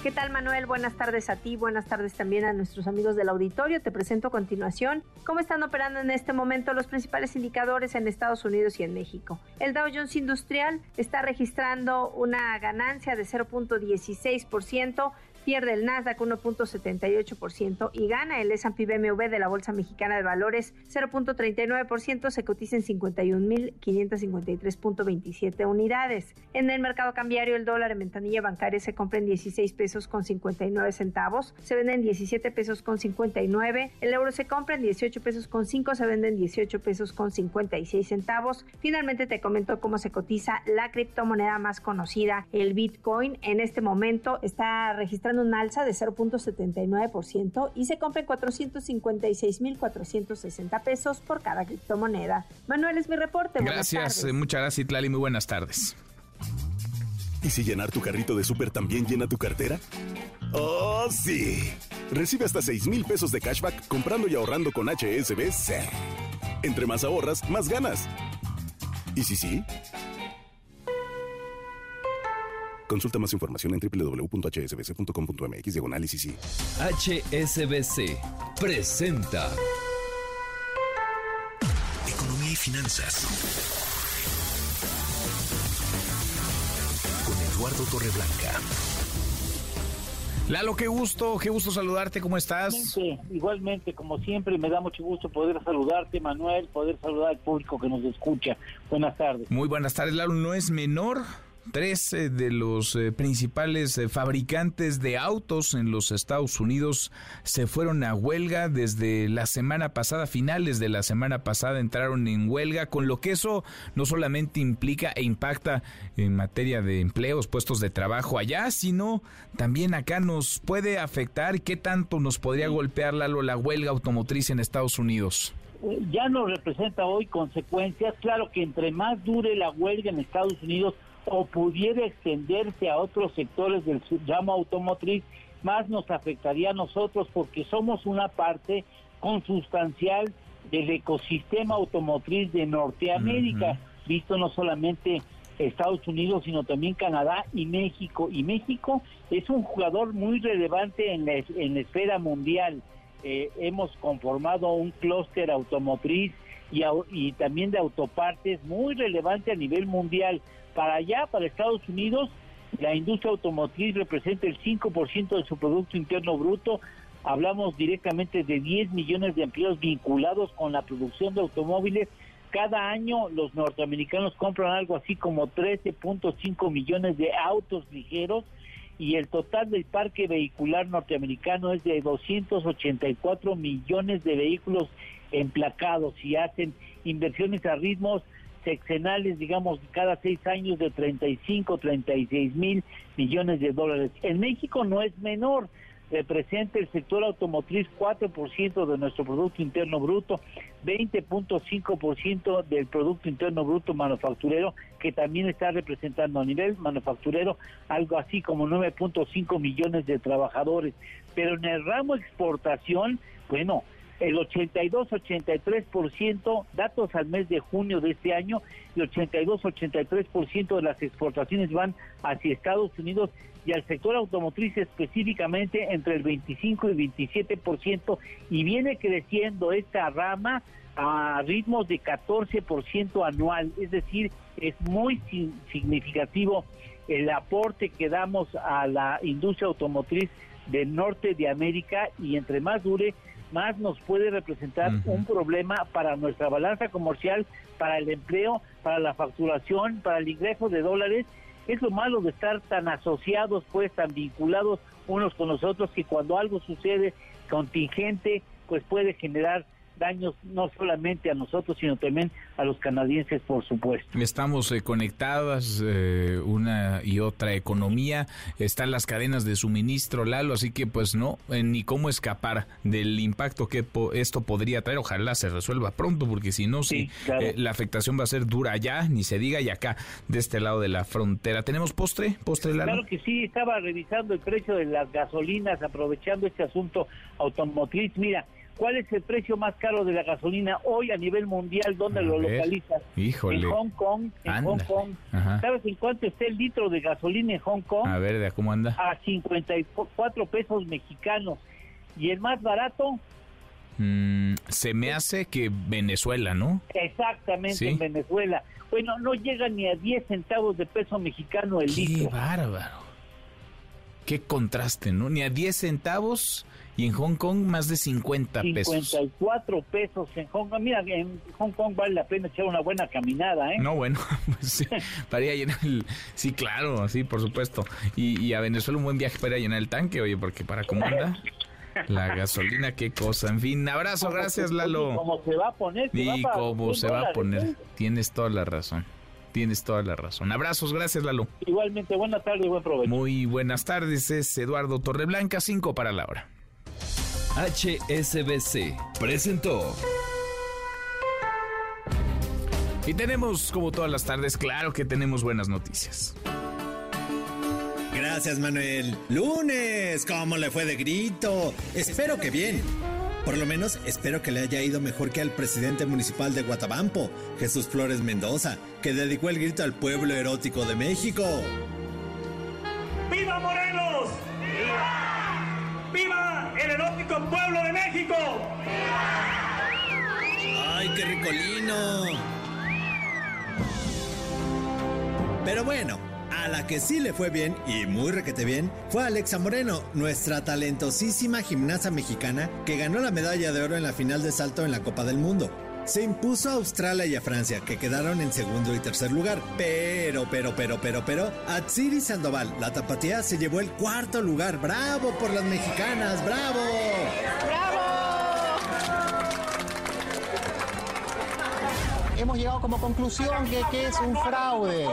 ¿Qué tal Manuel? Buenas tardes a ti, buenas tardes también a nuestros amigos del auditorio. Te presento a continuación cómo están operando en este momento los principales indicadores en Estados Unidos y en México. El Dow Jones Industrial está registrando una ganancia de 0.16%, pierde el Nasdaq 1.78% y gana el S&P BMW de la Bolsa Mexicana de Valores 0.39%, se cotiza en 51.553.27 unidades. En el mercado cambiario el dólar en ventanilla bancaria se compra en 16 pesos con 59 centavos, se vende en 17 pesos con 59, el euro se compra en 18 pesos con 5, se vende en 18 pesos con 56 centavos. Finalmente te comento cómo se cotiza la criptomoneda más conocida, el Bitcoin. En este momento está registrando un alza de 0.79% y se compra en 456.460 pesos por cada criptomoneda. Manuel es mi reporte. Gracias, eh, muchas gracias Itlali, muy buenas tardes. ¿Y si llenar tu carrito de súper también llena tu cartera? ¡Oh, sí! Recibe hasta 6 mil pesos de cashback comprando y ahorrando con HSBC. Entre más ahorras, más ganas. ¿Y si sí? Consulta más información en www.hsbc.com.mx diagonal HSBC presenta Economía y finanzas. Con Eduardo Torreblanca. Lalo, qué gusto, qué gusto saludarte, ¿cómo estás? Igualmente, como siempre, me da mucho gusto poder saludarte, Manuel, poder saludar al público que nos escucha. Buenas tardes. Muy buenas tardes, Lalo, no es menor Tres de los eh, principales eh, fabricantes de autos en los Estados Unidos se fueron a huelga desde la semana pasada, finales de la semana pasada entraron en huelga, con lo que eso no solamente implica e impacta en materia de empleos, puestos de trabajo allá, sino también acá nos puede afectar qué tanto nos podría golpear la, huelga automotriz en Estados Unidos ya nos representa hoy consecuencias. Claro que entre más dure la huelga en Estados Unidos, o pudiera extenderse a otros sectores del llamo automotriz, más nos afectaría a nosotros porque somos una parte consustancial del ecosistema automotriz de Norteamérica, visto no solamente Estados Unidos, sino también Canadá y México. Y México es un jugador muy relevante en la, en la esfera mundial. Eh, hemos conformado un clúster automotriz y, y también de autopartes muy relevante a nivel mundial. Para allá, para Estados Unidos, la industria automotriz representa el 5% de su Producto Interno Bruto. Hablamos directamente de 10 millones de empleos vinculados con la producción de automóviles. Cada año los norteamericanos compran algo así como 13.5 millones de autos ligeros y el total del parque vehicular norteamericano es de 284 millones de vehículos emplacados y hacen inversiones a ritmos sexenales, digamos, cada seis años de 35, 36 mil millones de dólares. En México no es menor, representa el sector automotriz 4% de nuestro Producto Interno Bruto, 20.5% del Producto Interno Bruto manufacturero, que también está representando a nivel manufacturero algo así como 9.5 millones de trabajadores. Pero en el ramo exportación, bueno, el 82-83%, datos al mes de junio de este año, el 82-83% de las exportaciones van hacia Estados Unidos y al sector automotriz específicamente entre el 25 y 27% y viene creciendo esta rama a ritmos de 14% anual, es decir, es muy significativo el aporte que damos a la industria automotriz del norte de América y entre más dure, más nos puede representar un problema para nuestra balanza comercial, para el empleo, para la facturación, para el ingreso de dólares. Es lo malo de estar tan asociados, pues tan vinculados unos con los otros, que cuando algo sucede contingente, pues puede generar daños no solamente a nosotros, sino también a los canadienses, por supuesto. Estamos eh, conectadas, eh, una y otra economía, están las cadenas de suministro, Lalo, así que pues no, eh, ni cómo escapar del impacto que esto podría traer. Ojalá se resuelva pronto, porque si no, sí, la afectación va a ser dura allá, ni se diga, y acá, de este lado de la frontera. ¿Tenemos postre? ¿Postre, Lalo? Claro que sí, estaba revisando el precio de las gasolinas, aprovechando este asunto automotriz. Mira, ¿Cuál es el precio más caro de la gasolina hoy a nivel mundial? ¿Dónde lo localizas? Híjole. En Hong Kong. En Hong Kong. ¿Sabes en cuánto está el litro de gasolina en Hong Kong? A ver, ¿de cómo anda? A 54 pesos mexicanos. ¿Y el más barato? Mm, se me hace que Venezuela, ¿no? Exactamente, en Venezuela. Bueno, no llega ni a 10 centavos de peso mexicano el litro. ¡Qué bárbaro! Qué contraste, ¿no? Ni a 10 centavos y en Hong Kong más de 50 pesos. 54 pesos en Hong Kong. Mira, en Hong Kong vale la pena echar una buena caminada, ¿eh? No, bueno, (laughs) pues sí, para ir a llenar el... Sí, claro, sí, por supuesto. Y, a Venezuela un buen viaje para ir a llenar el tanque, oye, porque para cómo anda... La gasolina, qué cosa. En fin, abrazo, gracias Lalo. ¿Cómo se va a poner? y cómo se va a poner. ¿eh? Tienes toda la razón. Tienes toda la razón. Abrazos, gracias Lalo. Igualmente, buenas tardes, buen provecho. Muy buenas tardes, es Eduardo Torreblanca, 5 para la hora. HSBC presentó. Y tenemos, como todas las tardes, claro que tenemos buenas noticias. Gracias, Manuel. Lunes, ¿cómo le fue de grito? Espero que bien. Por lo menos espero que le haya ido mejor que al presidente municipal de Guatabampo, Jesús Flores Mendoza, que dedicó el grito al pueblo erótico de México. ¡Viva Morelos! ¡Viva! ¡Viva el erótico pueblo de México! ¡Ay, qué ricolino! Pero bueno, A la que sí le fue bien y muy requete bien fue Alexa Moreno, nuestra talentosísima gimnasta mexicana que ganó la medalla de oro en la final de salto en la Copa del Mundo. Se impuso a Australia y a Francia, que quedaron en segundo y tercer lugar. Pero, pero, pero, pero, pero, Atsiri Sandoval, la tapatía, se llevó el cuarto lugar. ¡Bravo por las mexicanas! ¡Bravo! Hemos llegado como conclusión que, que es un fraude.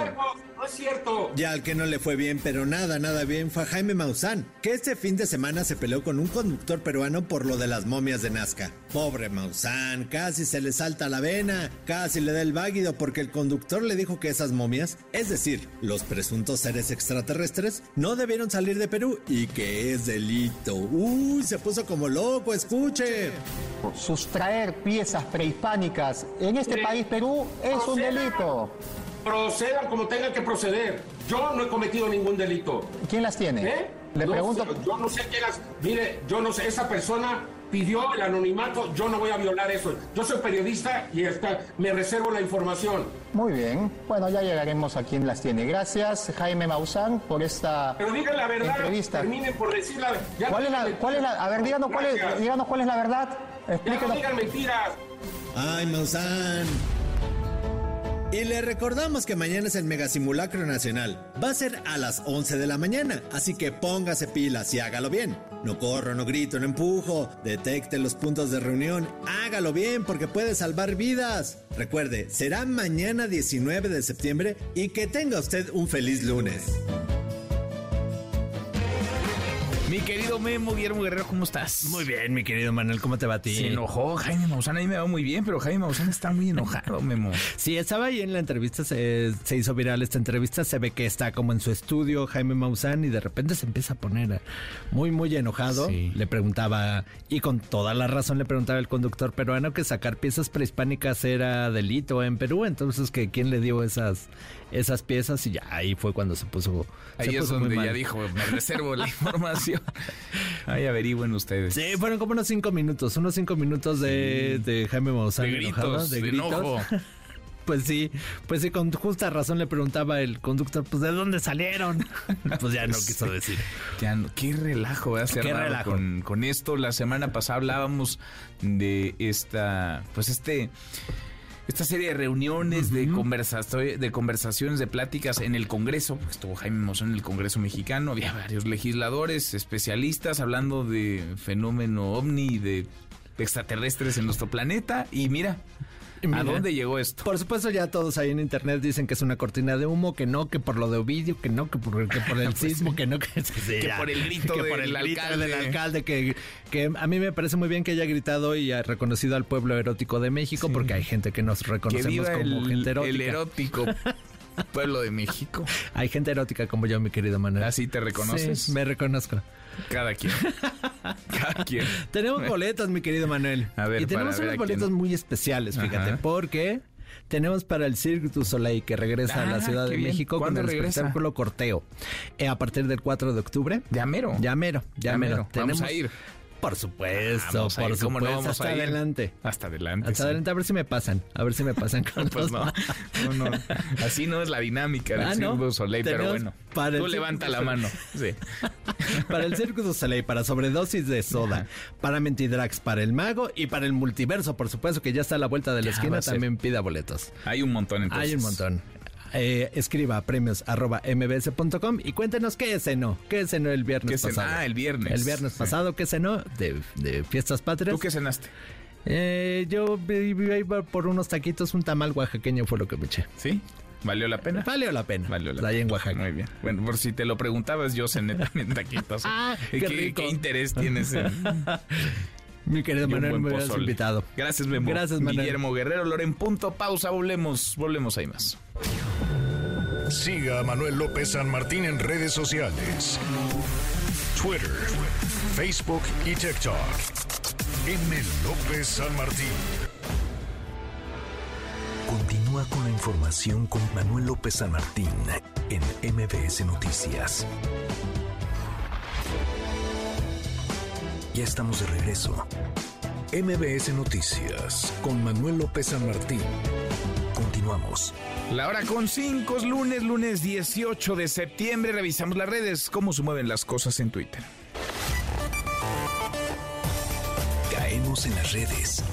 No es cierto. Ya al que no le fue bien, pero nada, nada bien, fue a Jaime Maussan, que este fin de semana se peleó con un conductor peruano por lo de las momias de Nazca. Pobre Maussan, casi se le salta la vena, casi le da el váguido porque el conductor le dijo que esas momias, es decir, los presuntos seres extraterrestres, no debieron salir de Perú y que es delito. Uy, se puso como loco, escuche. Sustraer piezas prehispánicas en este país, Perú, es un delito. Procedan como tengan que proceder. Yo no he cometido ningún delito. ¿Quién las tiene? ¿Eh? Le No pregunto. sé, yo no sé quién las. Mire, yo no sé, esa persona pidió el anonimato, yo no voy a violar eso. Yo soy periodista y está, me reservo la información. Muy bien. Bueno, ya llegaremos a quién las tiene. Gracias, Jaime Maussan, por esta Pero digan la verdad, entrevista. terminen por decir la ya ¿Cuál es la, digan cuál es la, a ver, díganos cuál es, díganos cuál es la verdad. Ya no Explíquenos. digan mentiras. Ay, Maussan. Y le recordamos que mañana es el Mega Simulacro Nacional. Va a ser a las 11 de la mañana, así que póngase pilas y hágalo bien. No corro, no grito, no empujo. Detecte los puntos de reunión. Hágalo bien porque puede salvar vidas. Recuerde, será mañana 19 de septiembre y que tenga usted un feliz lunes. Mi querido Memo, Guillermo Guerrero, ¿cómo estás? Muy bien, mi querido Manuel, ¿cómo te va a ti? Se enojó Jaime Maussan, ahí me va muy bien, pero Jaime Maussan está muy enojado, (laughs) Memo. Sí, estaba ahí en la entrevista, se, se hizo viral esta entrevista, se ve que está como en su estudio Jaime Maussan y de repente se empieza a poner muy, muy enojado. Sí. Le preguntaba, y con toda la razón le preguntaba el conductor peruano que sacar piezas prehispánicas era delito en Perú, entonces que quién le dio esas, esas piezas y ya ahí fue cuando se puso... se Ahí es puso donde ya dijo, me reservo la (laughs) información. Ahí averigüen ustedes. Sí, fueron como unos cinco minutos, unos cinco minutos de, de Jaime Maussan De gritos, enojado, de enojo. (laughs) Pues sí, pues sí, con justa razón le preguntaba el conductor, pues ¿de dónde salieron? (laughs) pues ya no quiso decir. Ya no- qué relajo, ¿verdad? Se Qué relajo. Con, con esto. La semana pasada hablábamos de esta, pues este, esta serie de reuniones, de, conversato- de conversaciones, de pláticas en el Congreso. Estuvo Jaime Maussan en el Congreso mexicano. Había varios legisladores, especialistas hablando de fenómeno ovni, de extraterrestres en nuestro planeta. Y mira, mira, ¿a dónde llegó esto? Por supuesto, ya todos ahí en internet dicen que es una cortina de humo, que no, que por lo de Ovidio, que no, que por, que por el (laughs) sismo, que no, que, sí, Que ya. por el grito (laughs) que por del el grito alcalde. del alcalde, que, que a mí me parece muy bien que haya gritado y haya reconocido al pueblo erótico de México, porque hay gente que nos reconocemos como el, gente erótica. el erótico (laughs) (laughs) pueblo de México. Hay gente erótica como yo, mi querido Manuel. ¿Así te reconoces? Sí, me reconozco. Cada quien. (laughs) Cada quien. Tenemos boletos, mi querido Manuel. A ver, y tenemos unos boletos quién. muy especiales, fíjate, Ajá. porque tenemos para el Cirque du Soleil que regresa a la Ah, Ciudad de bien. México con ¿Cuándo el regresa? espectáculo Corteo. Eh, a partir del 4 de octubre. Ya mero. Ya mero, ya, mero. Vamos a ir. Por supuesto, Vamos por ir. ¿Cómo supuesto. no vamos hasta a adelante. Hasta adelante. Hasta sí. adelante, a ver si me pasan. A ver si me pasan (laughs) con Pues no, no, no. (laughs) Así no es la dinámica del Ah, Cirque ¿no? du Soleil, pero bueno. para Tú levanta la mano. Sí. (laughs) para el Cirque du Soleil, para sobredosis de soda, para Mentidrax, para el mago y para el multiverso, por supuesto que ya está a la vuelta de la Ya esquina, también pida boletos. Hay un montón entonces. Hay un montón. Eh, escriba a premios arroba mbs.com y cuéntenos qué cenó, qué cenó el viernes ¿Qué cen- pasado. Ah, el viernes. El viernes pasado, ¿qué cenó? De, de fiestas patrias. ¿Tú qué cenaste? Eh, yo iba por unos taquitos, un tamal oaxaqueño fue lo que me eché. ¿Sí? ¿Valió la pena? Valió la pena. Valió la Ahí en Oaxaca. Muy bien. Bueno, por si te lo preguntabas, yo cené también taquitos. (laughs) Ah, ¿Y qué ¿Qué, rico. qué interés tienes en, (laughs) Mi querido Manuel, me hubieras invitado. Gracias, Memo. Gracias, Manuel. Guillermo Guerrero, Loren, punto, pausa, volvemos, volvemos ahí más. Siga a Manuel López San Martín en redes sociales. Twitter, Facebook y TikTok. M. López San Martín. Continúa con la información con Manuel López San Martín en MBS Noticias. Ya estamos de regreso. MBS Noticias con Manuel López San Martín. Continuamos. La hora con cinco, lunes, lunes 18 de septiembre. Revisamos las redes, cómo se mueven las cosas en Twitter. Caemos en las redes.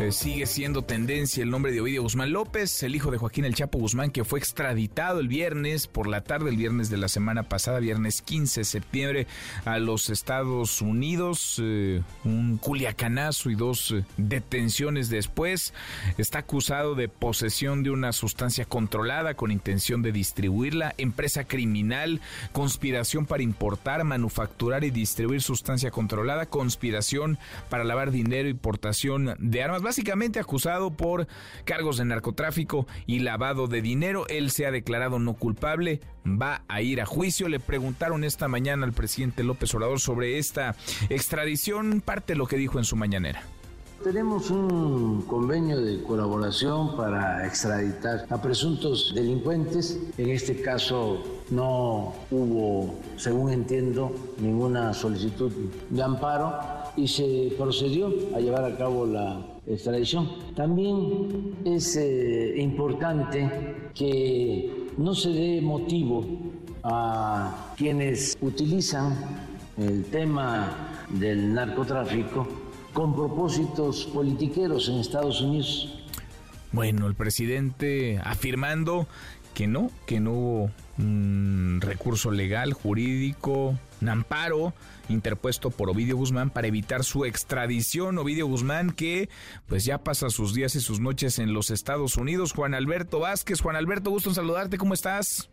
Eh, sigue siendo tendencia el nombre de Ovidio Guzmán López, el hijo de Joaquín El Chapo Guzmán, que fue extraditado el viernes por la tarde, el viernes de la semana pasada, viernes 15 de septiembre, a los Estados Unidos. Eh, un culiacanazo y dos eh, detenciones después. Está acusado de posesión de una sustancia controlada con intención de distribuirla, empresa criminal, conspiración para importar, manufacturar y distribuir sustancia controlada, conspiración para lavar dinero, importación de armas básicamente acusado por cargos de narcotráfico y lavado de dinero. Él se ha declarado no culpable, va a ir a juicio. Le preguntaron esta mañana al presidente López Obrador sobre esta extradición, parte de lo que dijo en su mañanera. Tenemos un convenio de colaboración para extraditar a presuntos delincuentes. En este caso no hubo, según entiendo, ninguna solicitud de amparo y se procedió a llevar a cabo la extradición. También es eh, importante que no se dé motivo a quienes utilizan el tema del narcotráfico con propósitos politiqueros en Estados Unidos. Bueno, el presidente afirmando que no, que no hubo un recurso legal, jurídico, un amparo interpuesto por Ovidio Guzmán para evitar su extradición. Ovidio Guzmán que pues ya pasa sus días y sus noches en los Estados Unidos. Juan Alberto Vázquez. Juan Alberto, gusto en saludarte. ¿Cómo estás?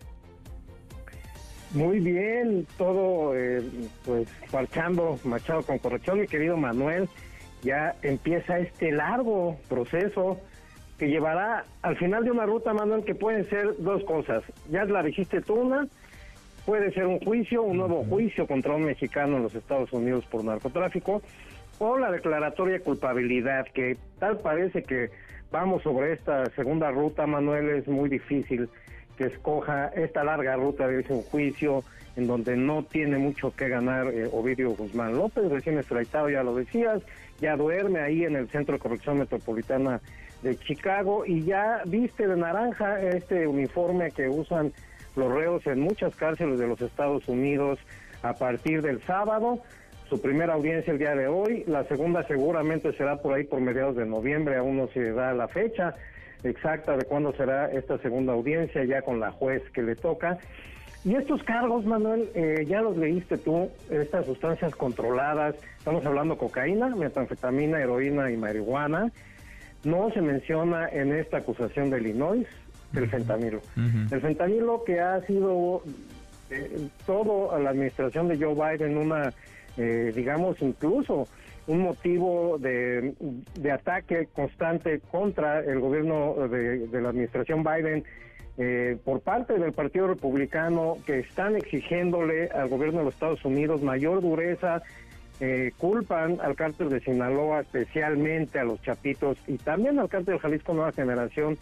Muy bien, todo eh, pues marchando, marchado con corrección, mi querido Manuel. Ya empieza este largo proceso que llevará al final de una ruta, Manuel, que pueden ser dos cosas. Ya la dijiste tú una, puede ser un juicio, un nuevo juicio contra un mexicano en los Estados Unidos por narcotráfico, o la declaratoria de culpabilidad, que tal parece que vamos sobre esta segunda ruta, Manuel, es muy difícil que escoja esta larga ruta de un juicio en donde no tiene mucho que ganar eh, Ovidio Guzmán López, recién extraditado, ya lo decías, ya duerme ahí en el Centro de Corrección Metropolitana de Chicago y ya viste de naranja este uniforme que usan los reos en muchas cárceles de los Estados Unidos a partir del sábado. Su primera audiencia el día de hoy, la segunda seguramente será por ahí por mediados de noviembre, aún no se da la fecha exacta de cuándo será esta segunda audiencia ya con la juez que le toca. Y estos cargos, Manuel, eh, ya los leíste tú, estas sustancias controladas, estamos hablando cocaína, metanfetamina, heroína y marihuana. No se menciona en esta acusación de Illinois, el fentanilo. El fentanilo que ha sido eh, todo a la administración de Joe Biden una, eh, digamos, incluso un motivo de, ataque constante contra el gobierno de, la administración Biden eh, por parte del Partido Republicano que están exigiéndole al gobierno de los Estados Unidos mayor dureza, culpan al cártel de Sinaloa, especialmente a los chapitos y también al cártel de Jalisco Nueva Generación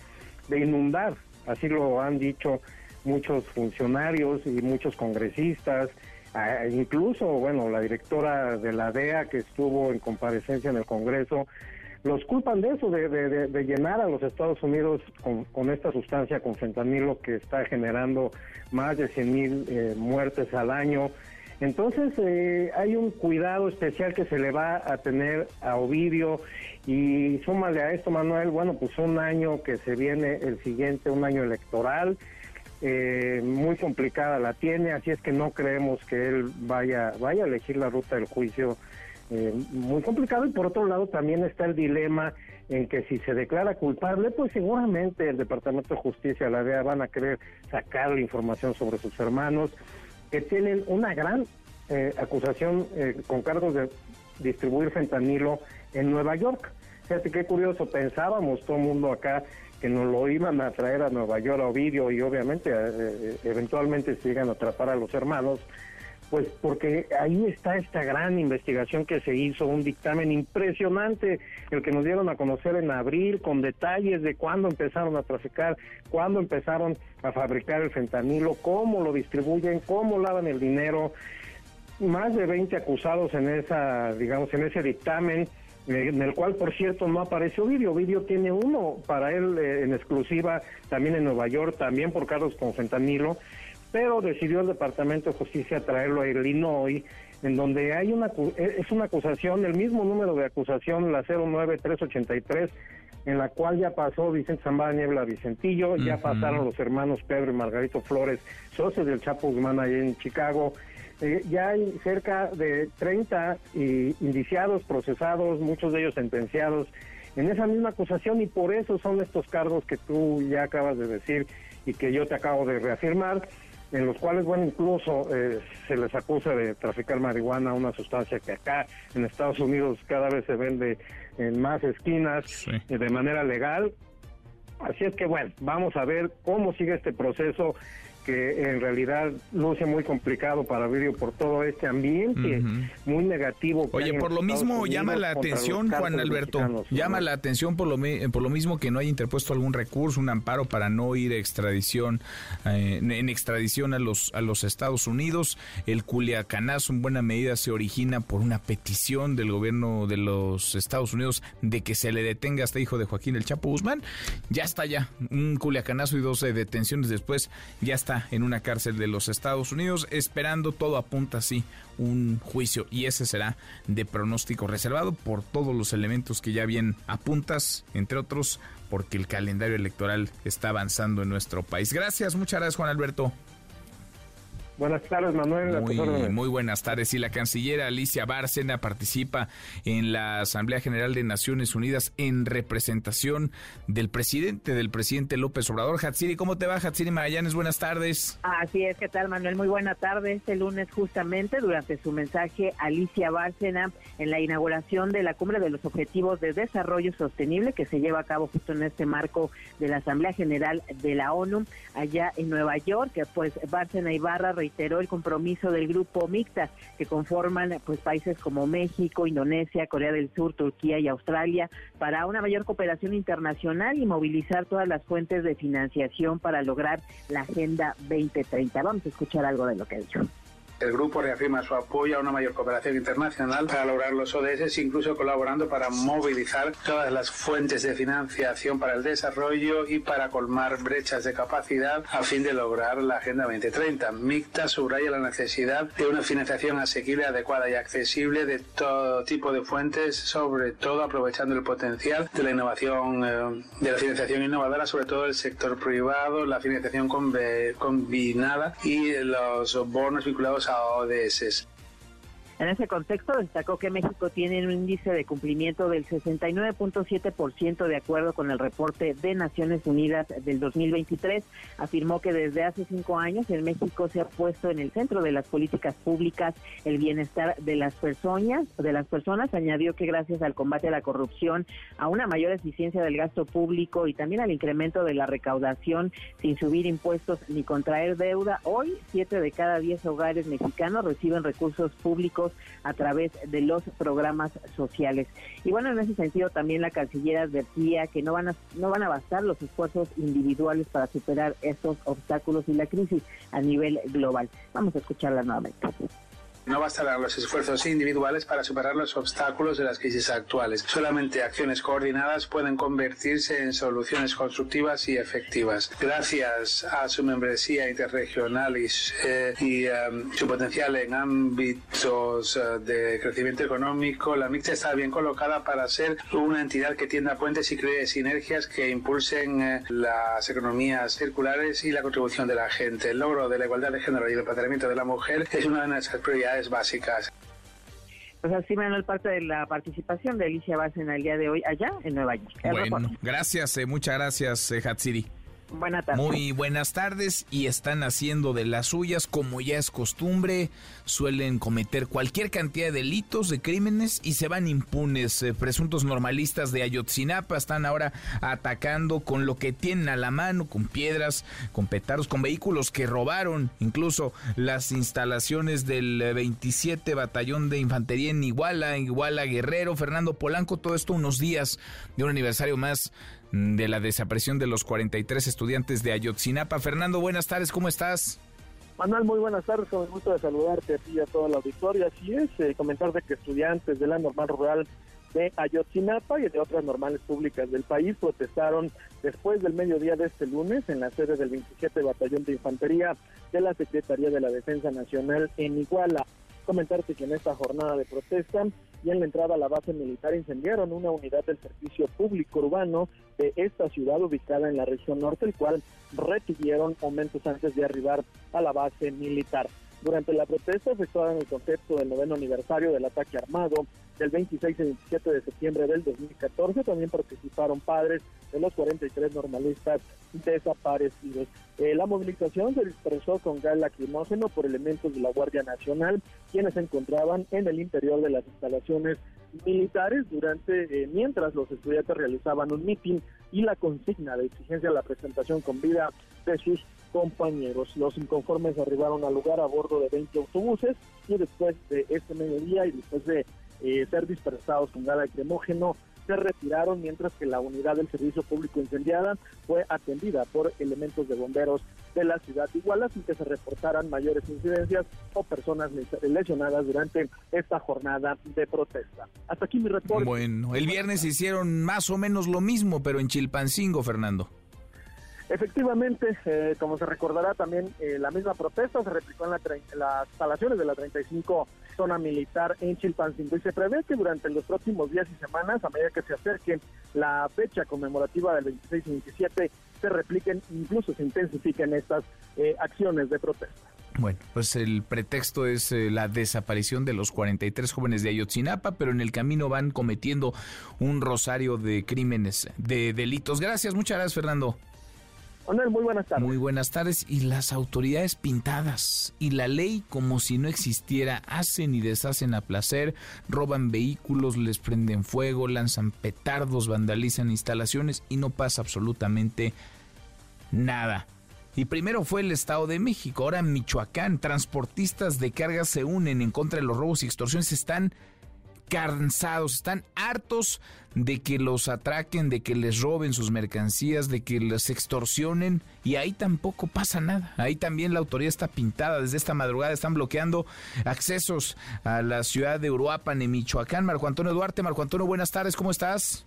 de inundar, así lo han dicho muchos funcionarios y muchos congresistas, incluso, bueno, la directora de la DEA que estuvo en comparecencia en el Congreso, los culpan de eso, de, llenar a los Estados Unidos con, esta sustancia, con fentanilo, que está generando más de 100 mil eh, muertes al año. Entonces eh, hay un cuidado especial que se le va a tener a Ovidio y súmale a esto, Manuel, bueno, pues un año que se viene el siguiente, un año electoral, eh, muy complicada la tiene, así es que no creemos que él vaya, vaya a elegir la ruta del juicio eh, muy complicado. Y por otro lado también está el dilema en que si se declara culpable, pues seguramente el Departamento de Justicia, la DEA, van a querer sacar la información sobre sus hermanos, que tienen una gran eh, acusación con cargos de distribuir fentanilo en Nueva York. Fíjate qué curioso, pensábamos todo el mundo acá que nos lo iban a traer a Nueva York a Ovidio y obviamente eh, eh, eventualmente se llegan a atrapar a los hermanos, pues porque ahí está esta gran investigación que se hizo, un dictamen impresionante, el que nos dieron a conocer en abril, con detalles de cuándo empezaron a traficar, cuándo empezaron a fabricar el fentanilo, cómo lo distribuyen, cómo lavan el dinero, más de 20 acusados en esa, digamos, en ese dictamen eh, en el cual, por cierto, no aparece Ovidio. Ovidio tiene uno para él eh, en exclusiva, también en Nueva York, también por cargos con fentanilo, pero decidió el Departamento de Justicia traerlo a Illinois, en donde hay una eh, es una acusación, el mismo número de acusación, la 09383, en la cual ya pasó Vicente Zambada Niebla Vicentillo, ya pasaron los hermanos Pedro y Margarito Flores, socios del Chapo Guzmán allá en Chicago, eh, ya hay cerca de 30 indiciados, procesados, muchos de ellos sentenciados en esa misma acusación y por eso son estos cargos que tú ya acabas de decir y que yo te acabo de reafirmar, en los cuales, bueno, incluso eh, se les acusa de traficar marihuana, una sustancia que acá en Estados Unidos cada vez se vende en más esquinas eh, de manera legal. Así es que, bueno, vamos a ver cómo sigue este proceso que en realidad luce muy complicado para Virio por todo este ambiente muy negativo. Oye, por lo mismo llama la atención, Juan Alberto, llama la atención por lo, por lo mismo que no haya interpuesto algún recurso, un amparo para no ir a extradición, eh, en extradición a los, a los Estados Unidos. El Culiacanazo en buena medida se origina por una petición del gobierno de los Estados Unidos de que se le detenga a este hijo de Joaquín el Chapo Guzmán. Ya está ya, un Culiacanazo y 12 detenciones después, ya está en una cárcel de los Estados Unidos esperando, todo apunta así, un juicio y ese será de pronóstico reservado por todos los elementos que ya bien apuntas, entre otros porque el calendario electoral está avanzando en nuestro país. Gracias, muchas gracias Juan Alberto. Buenas tardes, Manuel. Muy, buenas tardes. Y la canciller Alicia Bárcena participa en la Asamblea General de Naciones Unidas en representación del presidente, del presidente López Obrador. Hatsiri, ¿cómo te va, Hatsiri Magallanes? Buenas tardes. Así es, ¿qué tal, Manuel? Muy buena tarde. Este lunes, justamente, durante su mensaje, Alicia Bárcena, en la inauguración de la Cumbre de los Objetivos de Desarrollo Sostenible, que se lleva a cabo justo en este marco de la Asamblea General de la ONU, allá en Nueva York, que pues Bárcena Ibarra reiteró el compromiso del grupo MICTA, que conforman pues países como México, Indonesia, Corea del Sur, Turquía y Australia, para una mayor cooperación internacional y movilizar todas las fuentes de financiación para lograr la Agenda 2030. Vamos a escuchar algo de lo que ha dicho. El grupo reafirma su apoyo a una mayor cooperación internacional para lograr los ODS, incluso colaborando para movilizar todas las fuentes de financiación para el desarrollo y para colmar brechas de capacidad a fin de lograr la Agenda 2030. MICTA subraya la necesidad de una financiación asequible, adecuada y accesible de todo tipo de fuentes, sobre todo aprovechando el potencial de la innovación, eh, de la financiación innovadora, sobre todo el sector privado, la financiación combinada y los bonos vinculados ODS. En ese contexto, destacó que México tiene un índice de cumplimiento del 69.7% de acuerdo con el reporte de Naciones Unidas del 2023. Afirmó que desde hace cinco años en México se ha puesto en el centro de las políticas públicas el bienestar de las personas. De las personas añadió que gracias al combate a la corrupción, a una mayor eficiencia del gasto público y también al incremento de la recaudación sin subir impuestos ni contraer deuda, hoy siete de cada diez hogares mexicanos reciben recursos públicos a través de los programas sociales. Y bueno, en ese sentido también la canciller advertía que no van a, no van a bastar los esfuerzos individuales para superar estos obstáculos y la crisis a nivel global. Vamos a escucharla nuevamente. No bastarán los esfuerzos individuales para superar los obstáculos de las crisis actuales. Solamente acciones coordinadas pueden convertirse en soluciones constructivas y efectivas. Gracias a su membresía interregional y, eh, em, su potencial en ámbitos eh, de crecimiento económico, la MICTA está bien colocada para ser una entidad que tienda puentes y cree sinergias que impulsen eh, las economías circulares y la contribución de la gente. El logro de la igualdad de género y el empoderamiento de la mujer es una de nuestras prioridades básicas. Pues así, Manuel, parte de la participación de Alicia en el día de hoy allá en Nueva York. Bueno, gracias, eh, muchas gracias, eh, Hatsiri. Buenas tardes. Muy buenas tardes y están haciendo de las suyas como ya es costumbre. Suelen cometer cualquier cantidad de delitos, de crímenes y se van impunes. Eh, presuntos normalistas de Ayotzinapa están ahora atacando con lo que tienen a la mano, con piedras, con petardos, con vehículos que robaron. Incluso las instalaciones del 27 Batallón de Infantería en Iguala, Iguala Guerrero, Fernando Polanco, todo esto unos días de un aniversario más de la desaparición de los 43 estudiantes de Ayotzinapa. Fernando, buenas tardes, ¿cómo estás? Manuel, muy buenas tardes, con el gusto de saludarte a ti y a toda la auditoría. Así es, eh, comentar de que estudiantes de la normal rural de Ayotzinapa y de otras normales públicas del país protestaron después del mediodía de este lunes en la sede del 27 Batallón de Infantería de la Secretaría de la Defensa Nacional en Iguala. Comentarte que en esta jornada de protesta y en la entrada a la base militar incendiaron una unidad del servicio público urbano de esta ciudad ubicada en la región norte, el cual retuvieron momentos antes de arribar a la base militar. Durante la protesta efectuada en el concepto del noveno aniversario del ataque armado del 26 y 27 de septiembre del 2014, también participaron padres de los 43 normalistas desaparecidos. Eh, la movilización se dispersó con gas lacrimógeno por elementos de la Guardia Nacional, quienes se encontraban en el interior de las instalaciones militares durante eh, mientras los estudiantes realizaban un mitin y la consigna de exigencia de la presentación con vida de sus compañeros. Los inconformes arribaron al lugar a bordo de 20 autobuses y después de este mediodía y después de eh, ser dispersados con gas lacrimógeno se retiraron mientras que la unidad del servicio público incendiada fue atendida por elementos de bomberos de la ciudad de Iguala sin que se reportaran mayores incidencias o personas lesionadas durante esta jornada de protesta. Hasta aquí mi reporte. Bueno, el viernes hicieron más o menos lo mismo, pero en Chilpancingo, Fernando. Efectivamente, eh, como se recordará también, eh, la misma protesta se replicó en, las instalaciones de la 35 zona militar en Chilpancingo y se prevé que durante los próximos días y semanas, a medida que se acerque la fecha conmemorativa del 26 y 27, se repliquen, incluso se intensifiquen estas eh, acciones de protesta. Bueno, pues el pretexto es la desaparición de los 43 jóvenes de Ayotzinapa, pero en el camino van cometiendo un rosario de crímenes, de delitos. Gracias, muchas gracias, Fernando muy buenas tardes. Muy buenas tardes. Y las autoridades pintadas y la ley como si no existiera, hacen y deshacen a placer, roban vehículos, les prenden fuego, lanzan petardos, vandalizan instalaciones y no pasa absolutamente nada. Y primero fue el Estado de México, ahora Michoacán. Transportistas de carga se unen en contra de los robos y extorsiones. Están cansados, están hartos de que los atraquen, de que les roben sus mercancías, de que les extorsionen y ahí tampoco pasa nada. Ahí también la autoridad está pintada. Desde esta madrugada están bloqueando accesos a la ciudad de Uruapan, en Michoacán. Marco Antonio Duarte, Marco Antonio, buenas tardes, ¿cómo estás?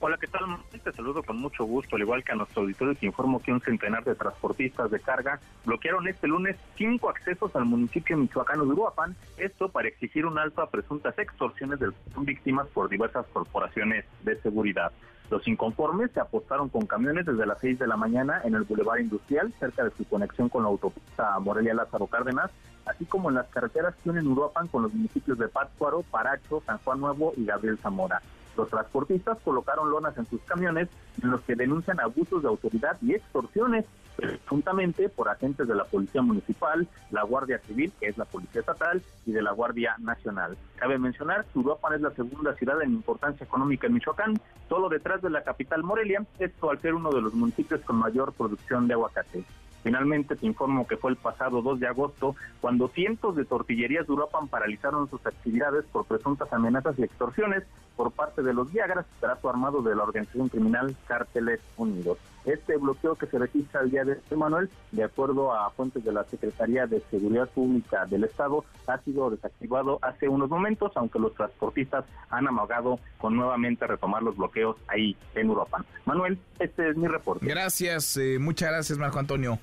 Hola, ¿qué tal? Te saludo con mucho gusto, al igual que a nuestro auditorio te informo que un centenar de transportistas de carga bloquearon este lunes cinco accesos al municipio michoacano de Uruapan, esto para exigir un alto a presuntas extorsiones de víctimas por diversas corporaciones de seguridad. Los inconformes se apostaron con camiones desde las 6 de la mañana en el Boulevard Industrial, cerca de su conexión con la autopista Morelia Lázaro Cárdenas, así como en las carreteras que unen Uruapan con los municipios de Pátzcuaro, Paracho, San Juan Nuevo y Gabriel Zamora. Los transportistas colocaron lonas en sus camiones en los que denuncian abusos de autoridad y extorsiones, presuntamente por agentes de la Policía Municipal, la Guardia Civil, que es la Policía Estatal, y de la Guardia Nacional. Cabe mencionar que Uruapan es la segunda ciudad en importancia económica en Michoacán, solo detrás de la capital Morelia, esto al ser uno de los municipios con mayor producción de aguacate. Finalmente te informo que fue el pasado 2 de agosto cuando cientos de tortillerías de Uruapan paralizaron sus actividades por presuntas amenazas y extorsiones por parte de los Viagras, trato armado de la organización criminal Cárteles Unidos. Este bloqueo que se registra el día de hoy, Manuel, de acuerdo a fuentes de la Secretaría de Seguridad Pública del Estado, ha sido desactivado hace unos momentos, aunque los transportistas han amagado con nuevamente retomar los bloqueos ahí en Uruapan. Manuel, este es mi reporte. Gracias, eh, muchas gracias, Marco Antonio.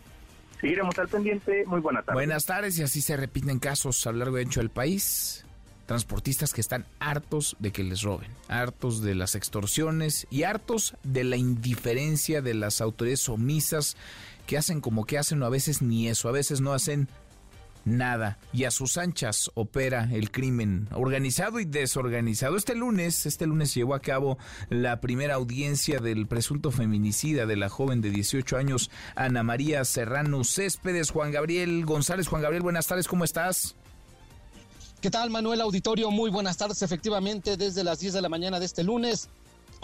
Seguiremos al pendiente. Muy buenas tardes. Buenas tardes y así se repiten casos a lo largo y ancho del país. Transportistas que están hartos de que les roben, hartos de las extorsiones y hartos de la indiferencia de las autoridades omisas que hacen como que hacen o a veces ni eso, a veces no hacen nada. Y a sus anchas opera el crimen organizado y desorganizado. Este lunes, este lunes llevó a cabo la primera audiencia del presunto feminicida de la joven de 18 años, Ana María Serrano Céspedes. Juan Gabriel González. Juan Gabriel, buenas tardes, ¿cómo estás? ¿Qué tal, Manuel Auditorio? Muy buenas tardes. Efectivamente, desde las 10 de la mañana de este lunes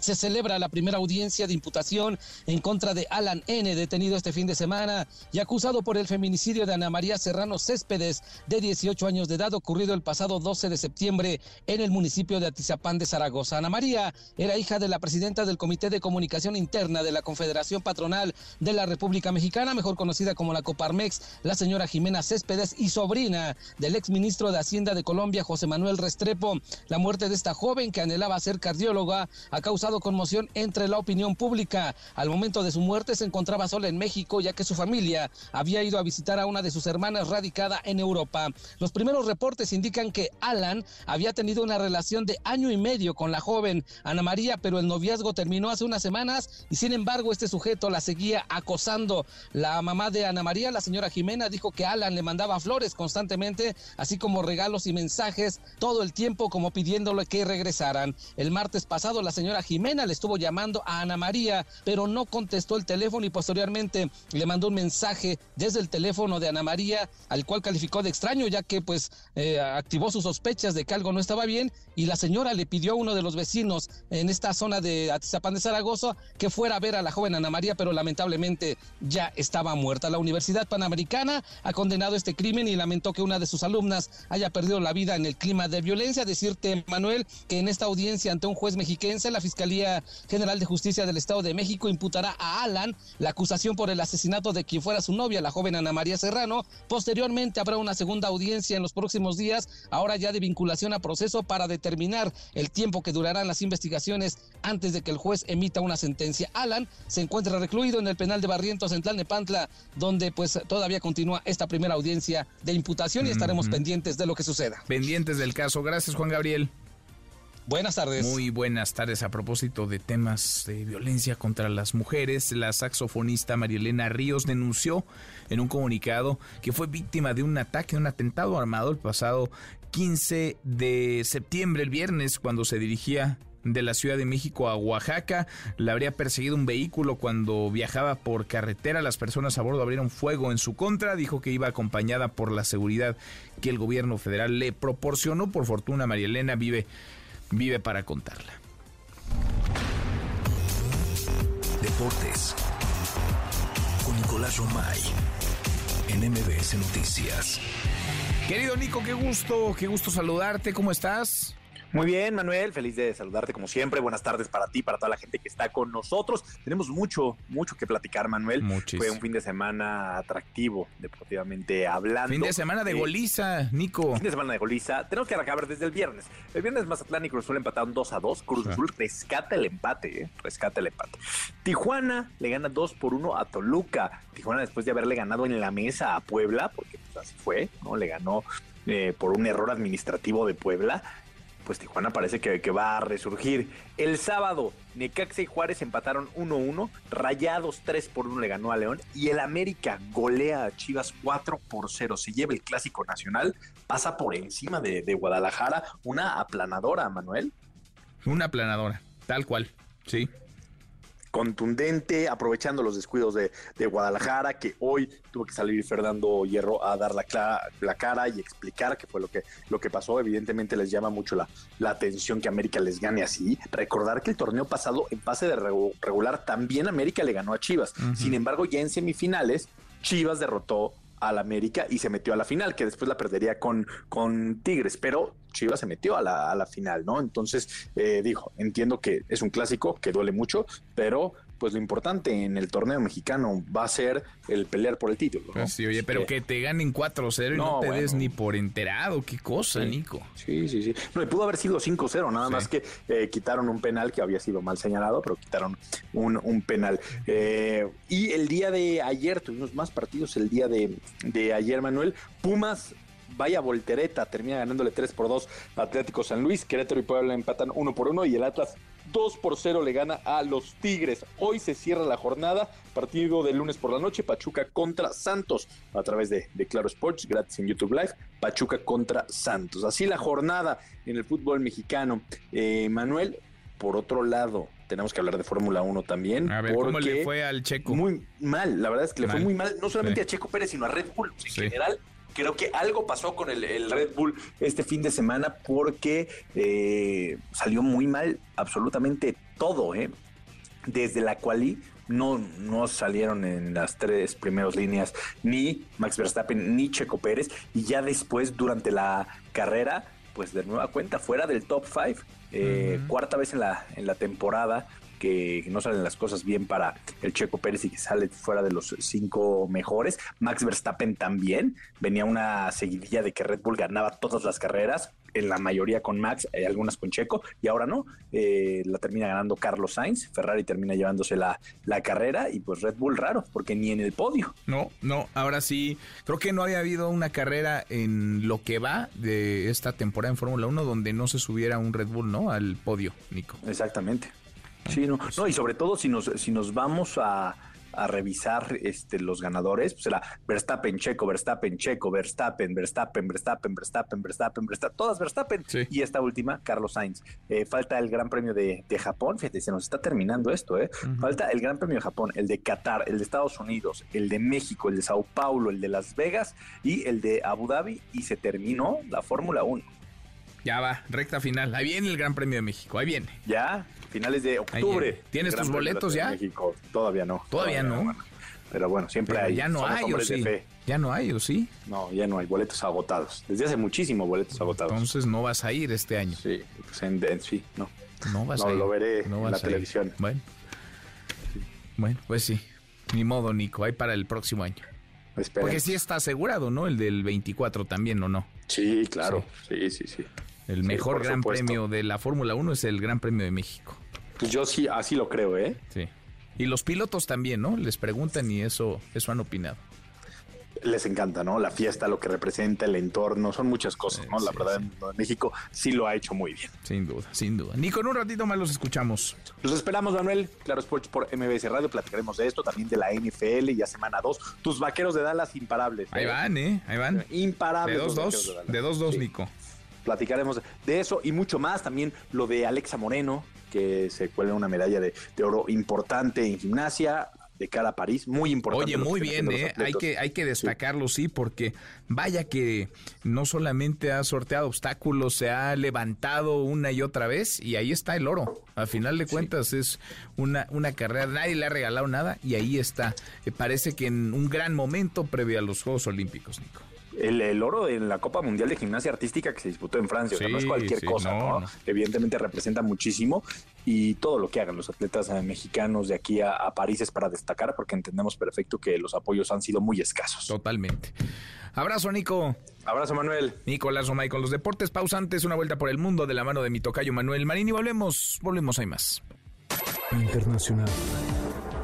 se celebra la primera audiencia de imputación en contra de Alan N., detenido este fin de semana y acusado por el feminicidio de Ana María Serrano Céspedes, de 18 años de edad, ocurrido el pasado 12 de septiembre en el municipio de Atizapán de Zaragoza. Ana María era hija de la presidenta del Comité de Comunicación Interna de la Confederación Patronal de la República Mexicana, mejor conocida como la Coparmex, la señora Jimena Céspedes, y sobrina del exministro de Hacienda de Colombia, José Manuel Restrepo. La muerte de esta joven que anhelaba ser cardióloga ha causado conmoción entre la opinión pública. Al momento de su muerte se encontraba sola en México ya que su familia había ido a visitar a una de sus hermanas radicada en Europa. Los primeros reportes indican que Alan había tenido una relación de año y medio con la joven Ana María, pero el noviazgo terminó hace unas semanas y sin embargo este sujeto la seguía acosando. La mamá de Ana María, la señora Jimena, dijo que Alan le mandaba flores constantemente, así como regalos y mensajes todo el tiempo como pidiéndole que regresaran. El martes pasado la señora Jimena Jimena le estuvo llamando a Ana María, pero no contestó el teléfono y posteriormente le mandó un mensaje desde el teléfono de Ana María, al cual calificó de extraño, ya que pues eh, activó sus sospechas de que algo no estaba bien y la señora le pidió a uno de los vecinos en esta zona de Atizapán de Zaragoza que fuera a ver a la joven Ana María, pero lamentablemente ya estaba muerta. La Universidad Panamericana ha condenado este crimen y lamentó que una de sus alumnas haya perdido la vida en el clima de violencia. Decirte, Manuel, que en esta audiencia ante un juez mexiquense, la Fiscalía General de Justicia del Estado de México imputará a Alan la acusación por el asesinato de quien fuera su novia, la joven Ana María Serrano. Posteriormente habrá una segunda audiencia en los próximos días, ahora ya de vinculación a proceso para determinar el tiempo que durarán las investigaciones antes de que el juez emita una sentencia. Alan se encuentra recluido en el penal de Barrientos en Tlalnepantla, donde pues todavía continúa esta primera audiencia de imputación y estaremos pendientes de lo que suceda. Pendientes del caso. Gracias, Juan Gabriel. Buenas tardes. Muy buenas tardes. A propósito de temas de violencia contra las mujeres, la saxofonista Marielena Ríos denunció en un comunicado que fue víctima de un ataque, un atentado armado el pasado 15 de septiembre, el viernes, cuando se dirigía de la Ciudad de México a Oaxaca. La habría perseguido un vehículo cuando viajaba por carretera. Las personas a bordo abrieron fuego en su contra. Dijo que iba acompañada por la seguridad que el gobierno federal le proporcionó. Por fortuna, María Elena vive vive para contarla. Deportes con Nicolás Romay en MBS Noticias. Querido Nico, qué gusto, qué gusto saludarte, ¿cómo estás? Muy bien, Manuel, feliz de saludarte como siempre. Buenas tardes para ti, para toda la gente que está con nosotros. Tenemos mucho, mucho que platicar, Manuel. Fue un fin de semana atractivo, deportivamente hablando. Fin de semana de Eh, goliza, Nico. Fin de semana de goliza. Tenemos que arrancar desde el viernes. El viernes Mazatlán y Cruz Azul empataron 2 a 2. Cruz Azul rescata el empate, ¿eh? rescata el empate. Tijuana le gana 2 por 1 a Toluca. Tijuana después de haberle ganado en la mesa a Puebla, porque pues, así fue, ¿no? Le ganó eh, por un error administrativo de Puebla pues Tijuana parece que, va a resurgir. El sábado, Necaxa y Juárez empataron 1-1, Rayados 3 por 1 le ganó a León y el América golea a Chivas 4 por 0. Se lleva el clásico nacional, pasa por encima de Guadalajara, una aplanadora, Manuel. Una aplanadora, tal cual, sí contundente, aprovechando los descuidos de, de, Guadalajara, que hoy tuvo que salir Fernando Hierro a dar la, la, cara y explicar qué fue lo que, lo que pasó. Evidentemente les llama mucho la, la, atención que América les gane así. Recordar que el torneo pasado, en pase de regular, también América le ganó a Chivas. Uh -huh. Sin embargo, ya en semifinales, Chivas derrotó al América y se metió a la final, que después la perdería con, con Tigres, pero Chivas se metió a la, a la final, ¿no? Entonces, eh, dijo, entiendo que es un clásico que duele mucho, pero pues lo importante en el torneo mexicano va a ser el pelear por el título. ¿no? Pues sí, oye, pero que te ganen 4-0 y no, no te bueno. des ni por enterado, qué cosa, sí. Nico. Sí, sí, sí. No, pudo haber sido 5-0, nada sí. más que eh, quitaron un penal que había sido mal señalado, pero quitaron un, un penal. Eh, y el día de ayer, tuvimos más partidos el día de, de ayer, Manuel. Pumas vaya voltereta, termina ganándole 3 por 2 a Atlético San Luis, Querétaro y Puebla empatan 1 por 1 y el Atlas 2 por 0 le gana a los Tigres. Hoy se cierra la jornada, partido de lunes por la noche, Pachuca contra Santos, a través de, de Claro Sports, gratis en YouTube Live, Pachuca contra Santos. Así la jornada en el fútbol mexicano. Eh, Manuel, por otro lado, tenemos que hablar de Fórmula 1 también. A ver, ¿cómo le fue al Checo? Muy mal, la verdad es que le mal. fue muy mal, no solamente sí. a Checo Pérez, sino a Red Bull en sí. general creo que algo pasó con el, el, Red Bull este fin de semana porque eh, salió muy mal absolutamente todo, ¿eh? Desde la quali no, no salieron en las tres primeras líneas ni Max Verstappen ni Checo Pérez y ya después durante la carrera pues de nueva cuenta fuera del top 5 eh, cuarta vez en la, en la temporada que no salen las cosas bien para el Checo Pérez y que sale fuera de los cinco mejores. Max Verstappen también venía una seguidilla de que Red Bull ganaba todas las carreras, en la mayoría con Max, eh, algunas con Checo, y ahora no, eh, la termina ganando Carlos Sainz, Ferrari termina llevándose la, la carrera y pues Red Bull raro, porque ni en el podio. No, no, ahora sí, creo que no había habido una carrera en lo que va de esta temporada en Fórmula 1 donde no se subiera un Red Bull, ¿no? Al podio, Nico. Exactamente. Sí, no, no, y sobre todo si nos, si nos vamos a, a revisar este, los ganadores, pues era Verstappen, Checo, Verstappen, Checo, Verstappen, Verstappen, Verstappen, Verstappen, Verstappen, Verstappen, todas Verstappen. Y esta última, Carlos Sainz. Eh, falta el Gran Premio de, de, Japón, fíjate, se nos está terminando esto, ¿eh? Falta el Gran Premio de Japón, el de Qatar, el de Estados Unidos, el de México, el de Sao Paulo, el de Las Vegas y el de Abu Dhabi y se terminó la Fórmula 1. Ya va, recta final. Ahí viene el Gran Premio de México, ahí viene. Ya, finales de octubre. ¿Tienes tus boletos ya? México. Todavía no. Todavía, no. pero bueno, siempre hay. Ya no hay, o sí. Ya no hay, o sí. No, ya no hay boletos agotados. Desde hace muchísimo boletos agotados. Entonces no vas a ir este año. Sí, pues en, sí, no. No vas no, a ir. lo veré en la televisión. Bueno. Bueno, pues sí. Ni modo, Nico. Hay para el próximo año. Esperemos. Porque sí está asegurado, ¿no? El del 24 también, ¿o no? Sí, claro. Sí, sí, sí. El mejor sí, gran supuesto. premio de la Fórmula 1 es el Gran Premio de México. Pues yo sí, así lo creo, ¿eh? Sí. Y los pilotos también, ¿no? Les preguntan y eso, eso han opinado. Les encanta, ¿no? La fiesta, lo que representa, el entorno, son muchas cosas, ¿no? La verdad, en México sí lo ha hecho muy bien. Sin duda, sin duda. Nico, en un ratito más los escuchamos. Los esperamos, Manuel. Claro Sports por MBS Radio. Platicaremos de esto, también de la NFL, ya semana 2. Tus vaqueros de Dallas imparables. Ahí van, ¿eh? Ahí van. Imparables. De 2-2. De 2-2, Sí. Nico. Platicaremos de eso y mucho más. También lo de Alexa Moreno, que se cuelga una medalla de, de oro importante en gimnasia de cara a París. Muy importante. Oye, muy bien, ¿eh? Hay que, hay que destacarlo, sí, porque vaya que no solamente ha sorteado obstáculos, se ha levantado una y otra vez y ahí está el oro. A final de cuentas es una, una carrera, nadie le ha regalado nada y ahí está. Eh, parece que en un gran momento previo a los Juegos Olímpicos, Nico. El, el oro en la Copa Mundial de Gimnasia Artística que se disputó en Francia. o sea, no es cualquier sí, cosa, no, ¿no? no. Evidentemente representa muchísimo y todo lo que hagan los atletas eh, mexicanos de aquí a, a París es para destacar porque entendemos perfecto que los apoyos han sido muy escasos. Totalmente. Abrazo, Nico. Abrazo, Manuel. Nicolás Romay con los deportes pausantes, una vuelta por el mundo de la mano de mi tocayo Manuel Marín y volvemos, volvemos, hay más. Internacional.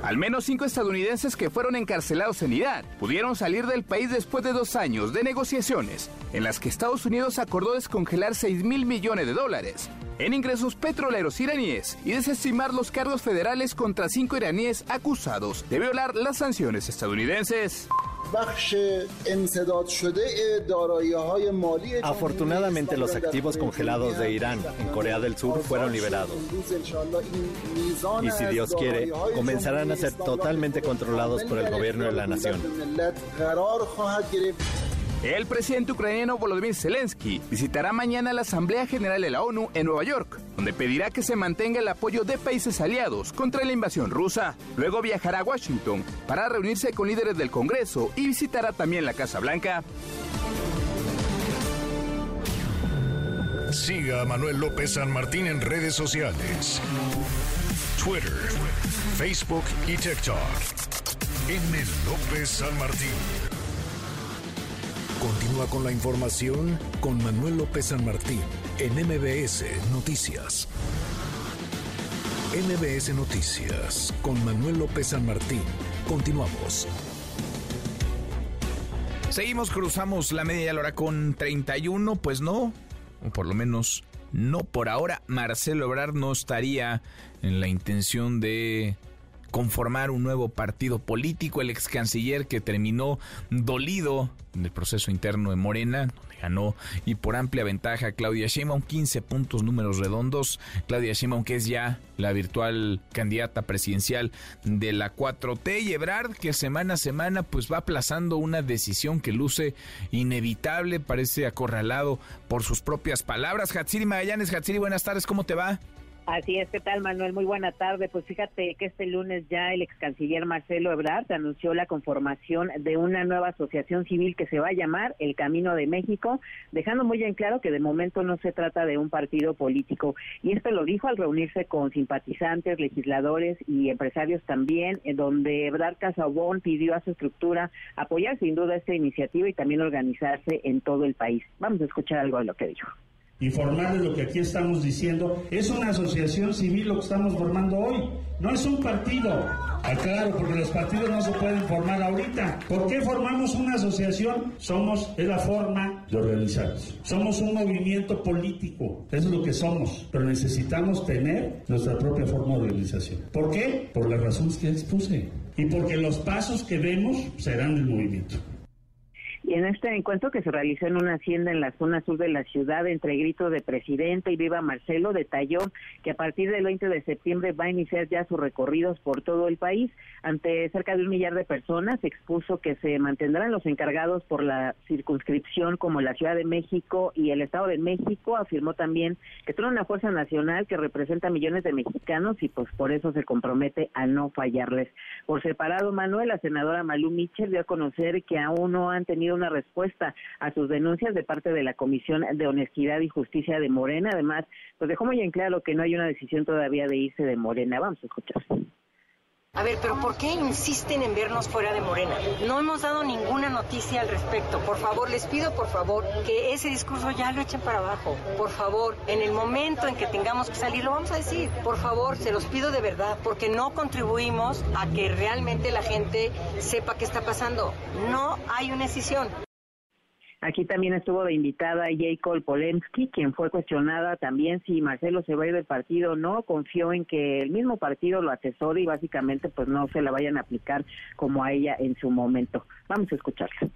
Al menos cinco estadounidenses que fueron encarcelados en Irán pudieron salir del país después de dos años de negociaciones, en las que Estados Unidos acordó descongelar 6 mil millones de dólares en ingresos petroleros iraníes y desestimar los cargos federales contra cinco iraníes acusados de violar las sanciones estadounidenses. Afortunadamente los activos congelados de Irán en Corea del Sur fueron liberados. Y si Dios quiere, comenzarán a ser totalmente controlados por el gobierno de la nación. El presidente ucraniano Volodymyr Zelensky visitará mañana la Asamblea General de la ONU en Nueva York, donde pedirá que se mantenga el apoyo de países aliados contra la invasión rusa. Luego viajará a Washington para reunirse con líderes del Congreso y visitará también la Casa Blanca. Siga a Manuel López San Martín en redes sociales. Twitter, Facebook y TikTok. M. López San Martín. Continúa con la información con Manuel López San Martín en MBS Noticias. MBS Noticias con Manuel López San Martín. Continuamos. Seguimos, cruzamos la media hora con 31, pues no, o por lo menos no por ahora. Marcelo Ebrard no estaría en la intención de conformar un nuevo partido político. El ex canciller que terminó dolido del proceso interno de Morena, donde ganó y por amplia ventaja Claudia Sheinbaum, 15 puntos números redondos. Claudia Sheinbaum que es ya la virtual candidata presidencial de la 4T y Ebrard que semana a semana pues va aplazando una decisión que luce inevitable, parece acorralado por sus propias palabras. Hatsiri Magallanes, Hatsiri, buenas tardes, ¿cómo te va? Así es, ¿qué tal Manuel? Muy buena tarde. Pues fíjate que este lunes ya el ex canciller Marcelo Ebrard anunció la conformación de una nueva asociación civil que se va a llamar El Camino de México, dejando muy en claro que de momento no se trata de un partido político. Y esto lo dijo al reunirse con simpatizantes, legisladores y empresarios también, donde Ebrard Casabón pidió a su estructura apoyar sin duda esta iniciativa y también organizarse en todo el país. Vamos a escuchar algo de lo que dijo informarles lo que aquí estamos diciendo. Es una asociación civil lo que estamos formando hoy. No es un partido. Aclaro, porque los partidos no se pueden formar ahorita. ¿Por qué formamos una asociación? Somos, es la forma de organizarnos. Somos un movimiento político. Eso es lo que somos. Pero necesitamos tener nuestra propia forma de organización. ¿Por qué? Por las razones que expuse. Y porque los pasos que vemos serán del movimiento. Y en este encuentro que se realizó en una hacienda en la zona sur de la ciudad, entre gritos de presidente y viva Marcelo, detalló que a partir del 20 de septiembre va a iniciar ya sus recorridos por todo el país. Ante cerca de un millar de personas, expuso que se mantendrán los encargados por la circunscripción como la Ciudad de México y el Estado de México. Afirmó también que tiene una fuerza nacional que representa millones de mexicanos y pues por eso se compromete a no fallarles. Por separado, Manuel, la senadora Malú Mitchell dio a conocer que aún no han tenido una respuesta a sus denuncias de parte de la Comisión de Honestidad y Justicia de Morena. Además, pues dejó muy en claro que no hay una decisión todavía de irse de Morena. Vamos a escuchar. A ver, pero ¿por qué insisten en vernos fuera de Morena? No hemos dado ninguna noticia al respecto. Por favor, les pido por favor que ese discurso ya lo echen para abajo. Por favor, en el momento en que tengamos que salir, lo vamos a decir. Por favor, se los pido de verdad, porque no contribuimos a que realmente la gente sepa qué está pasando. No hay una decisión. Aquí también estuvo de invitada J. Polensky, quien fue cuestionada también si Marcelo se va a ir del partido o no. Confió en que el mismo partido lo asesore y básicamente pues no se la vayan a aplicar como a ella en su momento. Vamos a escucharla.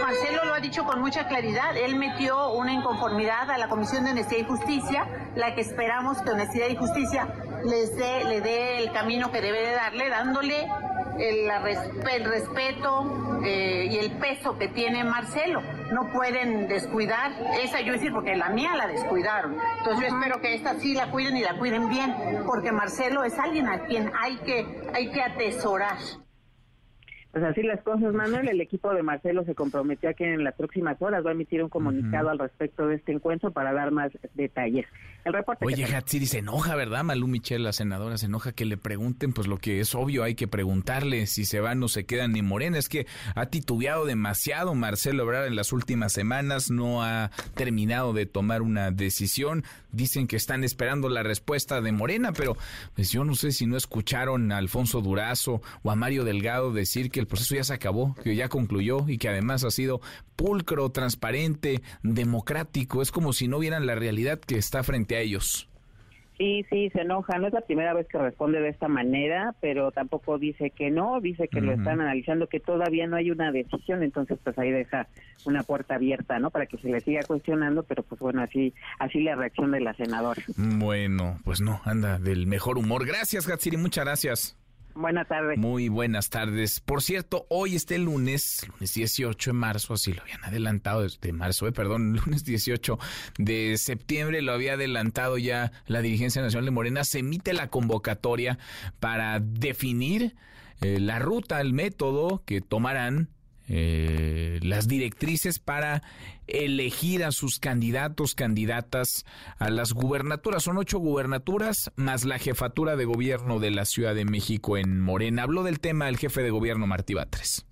Marcelo lo ha dicho con mucha claridad. Él metió una inconformidad a la Comisión de Honestidad y Justicia, la que esperamos que Honestidad y Justicia les dé, le dé el camino que debe de darle, dándole el, el respeto eh, y el peso que tiene Marcelo. No pueden descuidar esa, yo decir, porque la mía la descuidaron. Entonces yo espero que esta sí la cuiden y la cuiden bien, porque Marcelo es alguien a quien hay que, hay que atesorar. Pues así las cosas, Manuel. El equipo de Marcelo se comprometió a que en las próximas horas va a emitir un comunicado al respecto de este encuentro para dar más detalles. El reporte. Oye, Hatsiri se enoja, ¿verdad? Malú Michel, la senadora, se enoja que le pregunten, pues lo que es obvio, hay que preguntarle si se van o se quedan ni Morena. Es que ha titubeado demasiado Marcelo Ebrard en las últimas semanas, no ha terminado de tomar una decisión. Dicen que están esperando la respuesta de Morena, pero pues yo no sé si no escucharon a Alfonso Durazo o a Mario Delgado decir que el proceso ya se acabó, que ya concluyó y que además ha sido pulcro, transparente, democrático. Es como si no vieran la realidad que está frente a ellos. Sí, sí, se enoja. No es la primera vez que responde de esta manera, pero tampoco dice que no, dice que lo están analizando, que todavía no hay una decisión, entonces pues ahí deja una puerta abierta, ¿no? Para que se le siga cuestionando, pero pues bueno, así así la reacción de la senadora. Bueno, pues no, anda del mejor humor. Gracias, Gatsiri, muchas gracias. Buenas tardes. Muy buenas tardes. Por cierto, hoy este lunes, lunes 18 de marzo, así lo habían adelantado, de marzo, eh, perdón, (laughs) lunes 18 de septiembre lo había adelantado ya la dirigencia nacional de Morena, se emite la convocatoria para definir eh, la ruta, el método que tomarán eh, las directrices para elegir a sus candidatos, candidatas a las gubernaturas. Son ocho gubernaturas más la jefatura de gobierno de la Ciudad de México en Morena. Habló del tema el jefe de gobierno Martí Batres.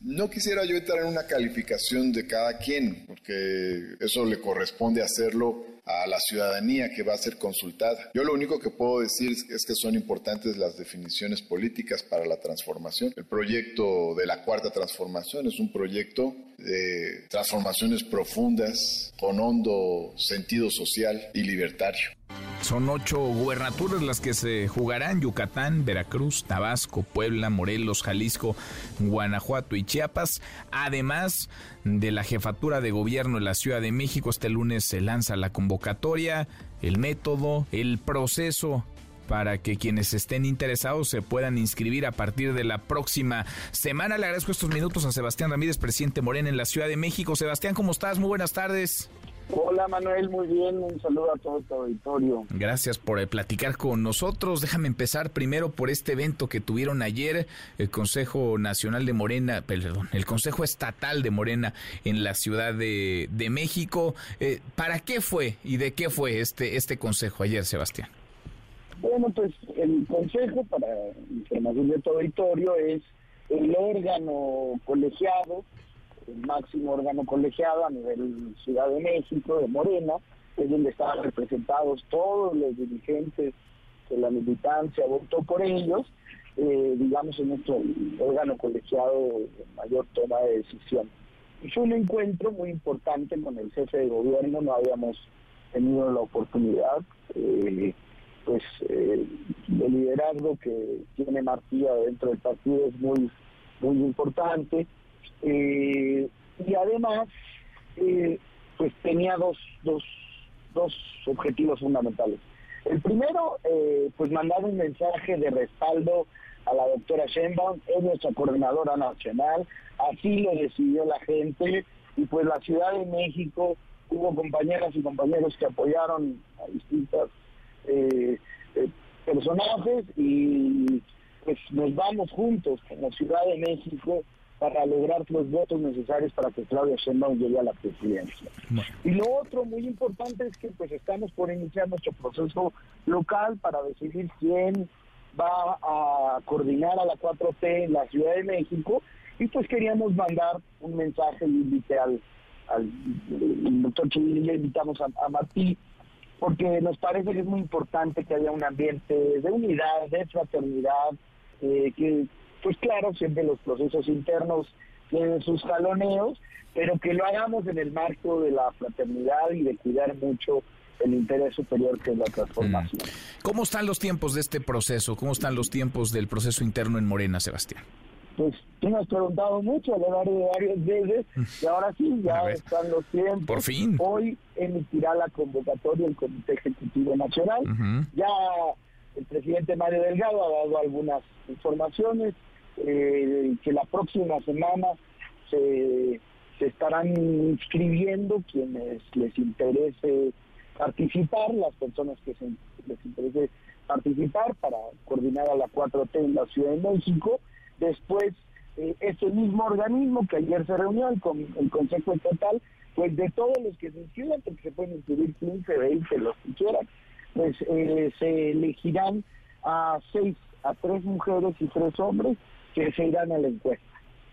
No quisiera yo entrar en una calificación de cada quien, porque eso le corresponde hacerlo a la ciudadanía que va a ser consultada. Yo lo único que puedo decir es que son importantes las definiciones políticas para la transformación. El proyecto de la cuarta transformación es un proyecto de transformaciones profundas con hondo sentido social y libertario. Son ocho gubernaturas las que se jugarán, Yucatán, Veracruz, Tabasco, Puebla, Morelos, Jalisco, Guanajuato y Chiapas. Además de la jefatura de gobierno de la Ciudad de México, este lunes se lanza la convocatoria, el método, el proceso para que quienes estén interesados se puedan inscribir a partir de la próxima semana. Le agradezco estos minutos a Sebastián Ramírez, presidente Morena en la Ciudad de México. Sebastián, ¿cómo estás? Muy buenas tardes. Hola Manuel, muy bien, un saludo a todo tu auditorio. Gracias por eh, platicar con nosotros. Déjame empezar primero por este evento que tuvieron ayer, el Consejo Nacional de Morena, perdón, el Consejo Estatal de Morena en la Ciudad de, México. Eh, ¿Para qué fue y de qué fue este, este consejo ayer, Sebastián? Bueno, pues el consejo, para información de tu auditorio, es el órgano colegiado el máximo órgano colegiado a nivel Ciudad de México, de Morena, es donde estaban representados todos los dirigentes de la militancia, votó por ellos, eh, digamos, en nuestro órgano colegiado de mayor toma de decisión. Fue un encuentro muy importante con el jefe de gobierno, no habíamos tenido la oportunidad, eh, pues eh, el liderazgo que tiene Martía dentro del partido es muy, muy importante. Eh, y además, eh, pues tenía dos, dos, dos objetivos fundamentales. El primero, eh, pues mandar un mensaje de respaldo a la doctora Sheinbaum, es nuestra coordinadora nacional, así lo decidió la gente, y pues la Ciudad de México hubo compañeras y compañeros que apoyaron a distintas personajes y pues nos vamos juntos como Ciudad de México para lograr los votos necesarios para que Claudia Sheinbaum llegue a la presidencia. Y lo otro muy importante es que pues estamos por iniciar nuestro proceso local para decidir quién va a coordinar a la 4T en la Ciudad de México y pues queríamos mandar un mensaje y invité al, doctor Chivili y le invitamos a, a Martí porque nos parece que es muy importante que haya un ambiente de unidad, de fraternidad, eh, que pues claro, siempre los procesos internos tienen sus jaloneos, pero que lo hagamos en el marco de la fraternidad y de cuidar mucho el interés superior que es la transformación. Mm. ¿Cómo están los tiempos de este proceso? ¿Cómo están los tiempos del proceso interno en Morena, Sebastián? Pues tú me has preguntado mucho a lo largo de varias veces y ahora sí, ya están los tiempos. Por fin. Hoy emitirá la convocatoria el Comité Ejecutivo Nacional. Ya el presidente Mario Delgado ha dado algunas informaciones eh, que la próxima semana se, estarán inscribiendo quienes les interese participar, las personas que les interese participar para coordinar a la 4T en la Ciudad de México. Después, eh, ese mismo organismo que ayer se reunió, con, el Consejo Estatal, pues de todos los que se inscriban, porque se pueden inscribir 15, 20, los que quieran, pues eh, se elegirán a seis, a tres mujeres y tres hombres que se irán a la encuesta.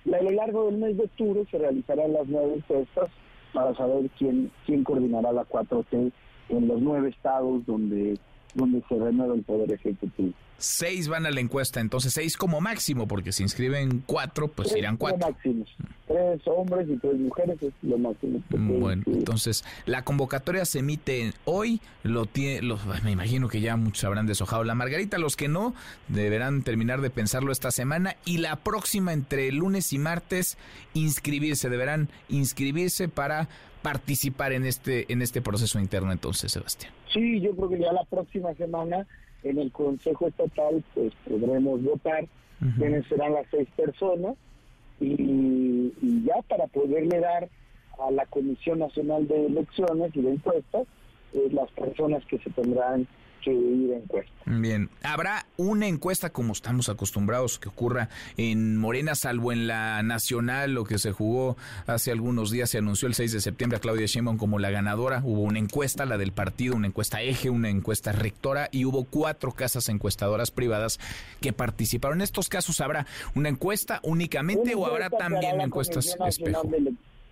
Y a lo largo del mes de octubre se realizarán las nueve encuestas para saber quién, quién coordinará la 4T en los nueve estados donde, donde se renueva el Poder Ejecutivo. Seis van a la encuesta, entonces seis como máximo, porque si inscriben cuatro, pues irán cuatro. Máximos. Tres hombres y tres mujeres es lo máximo. Bueno, entonces la convocatoria se emite hoy, lo tiene, me imagino que ya muchos habrán deshojado la margarita, los que no deberán terminar de pensarlo esta semana y la próxima entre lunes y martes inscribirse, deberán inscribirse para participar en este en este proceso interno entonces, Sebastián. Sí, yo creo que ya la próxima semana en el Consejo Estatal pues podremos votar quiénes serán las seis personas y, ya para poderle dar a la Comisión Nacional de Elecciones y de Encuestas eh, las personas que se tendrán encuesta. Bien, ¿habrá una encuesta como estamos acostumbrados que ocurra en Morena, salvo en la nacional, lo que se jugó hace algunos días, se anunció el 6 de septiembre a Claudia Sheinbaum como la ganadora, hubo una encuesta, la del partido, una encuesta eje, una encuesta rectora y hubo cuatro casas encuestadoras privadas que participaron. En estos casos, ¿habrá una encuesta únicamente o habrá también encuestas espejo?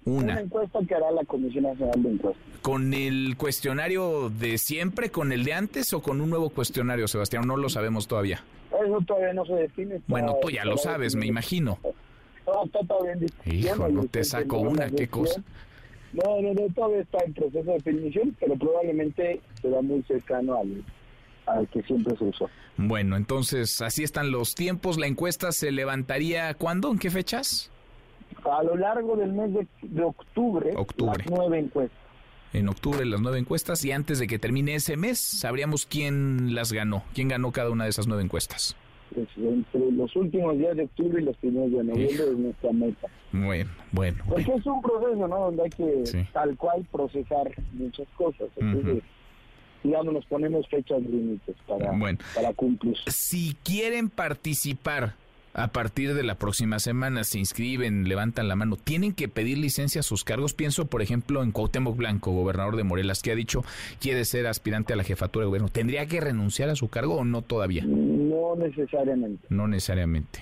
Una. encuesta que hará la Comisión Nacional de Encuestas. ¿Con el cuestionario de siempre, con el de antes o con un nuevo cuestionario, Sebastián? No lo sabemos todavía. Eso todavía no se define. Bueno, tú ya lo sabes, me imagino. No, está todavía en Hijo, no te saco una, qué cosa. No, no, no, todavía está en proceso de definición, pero probablemente será muy cercano al, al que siempre se usó. Bueno, entonces así están los tiempos. ¿La encuesta se levantaría cuándo? ¿En qué fechas? A lo largo del mes de, octubre, octubre, las nueve encuestas. En octubre las nueve encuestas y antes de que termine ese mes sabríamos quién las ganó, quién ganó cada una de esas nueve encuestas. pues, entre los últimos días de octubre y los primeros de noviembre es nuestra meta. Bueno, bueno. Porque es un proceso, ¿no? Donde hay que tal cual procesar muchas cosas. Entonces, digamos, nos ponemos fechas límites para, para cumplir. Si quieren participar a partir de la próxima semana se inscriben, levantan la mano, tienen que pedir licencia a sus cargos. Pienso, por ejemplo, en Cuauhtémoc Blanco, gobernador de Morelas, que ha dicho quiere ser aspirante a la jefatura de gobierno. ¿Tendría que renunciar a su cargo o no todavía? No necesariamente. No necesariamente.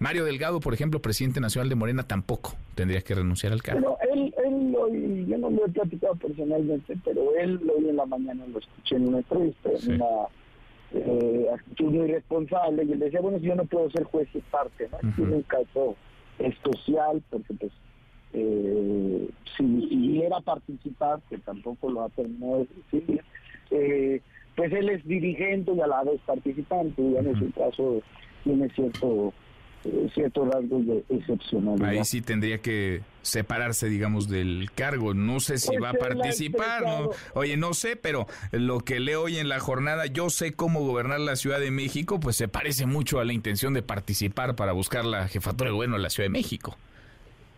Mario Delgado, por ejemplo, presidente nacional de Morena, tampoco tendría que renunciar al cargo. Pero él, él hoy, yo no lo he platicado personalmente, pero él hoy en la mañana lo escuché en una entrevista, en una eh, actitud muy responsable y él decía, bueno, si yo no puedo ser juez y parte, ¿no? Uh un caso social, porque pues eh, si, si a participar, que tampoco lo ha terminado de decir, eh, pues él es dirigente y a la vez participante, y en ese caso tiene cierto ciertos rasgos de excepcionalidad. Ahí sí tendría que separarse, digamos, del cargo. No sé si pues va a participar. ¿no? Oye, no sé, pero lo que leo hoy en la jornada, yo sé cómo gobernar la Ciudad de México, pues se parece mucho a la intención de participar para buscar la jefatura de gobierno de la Ciudad de México.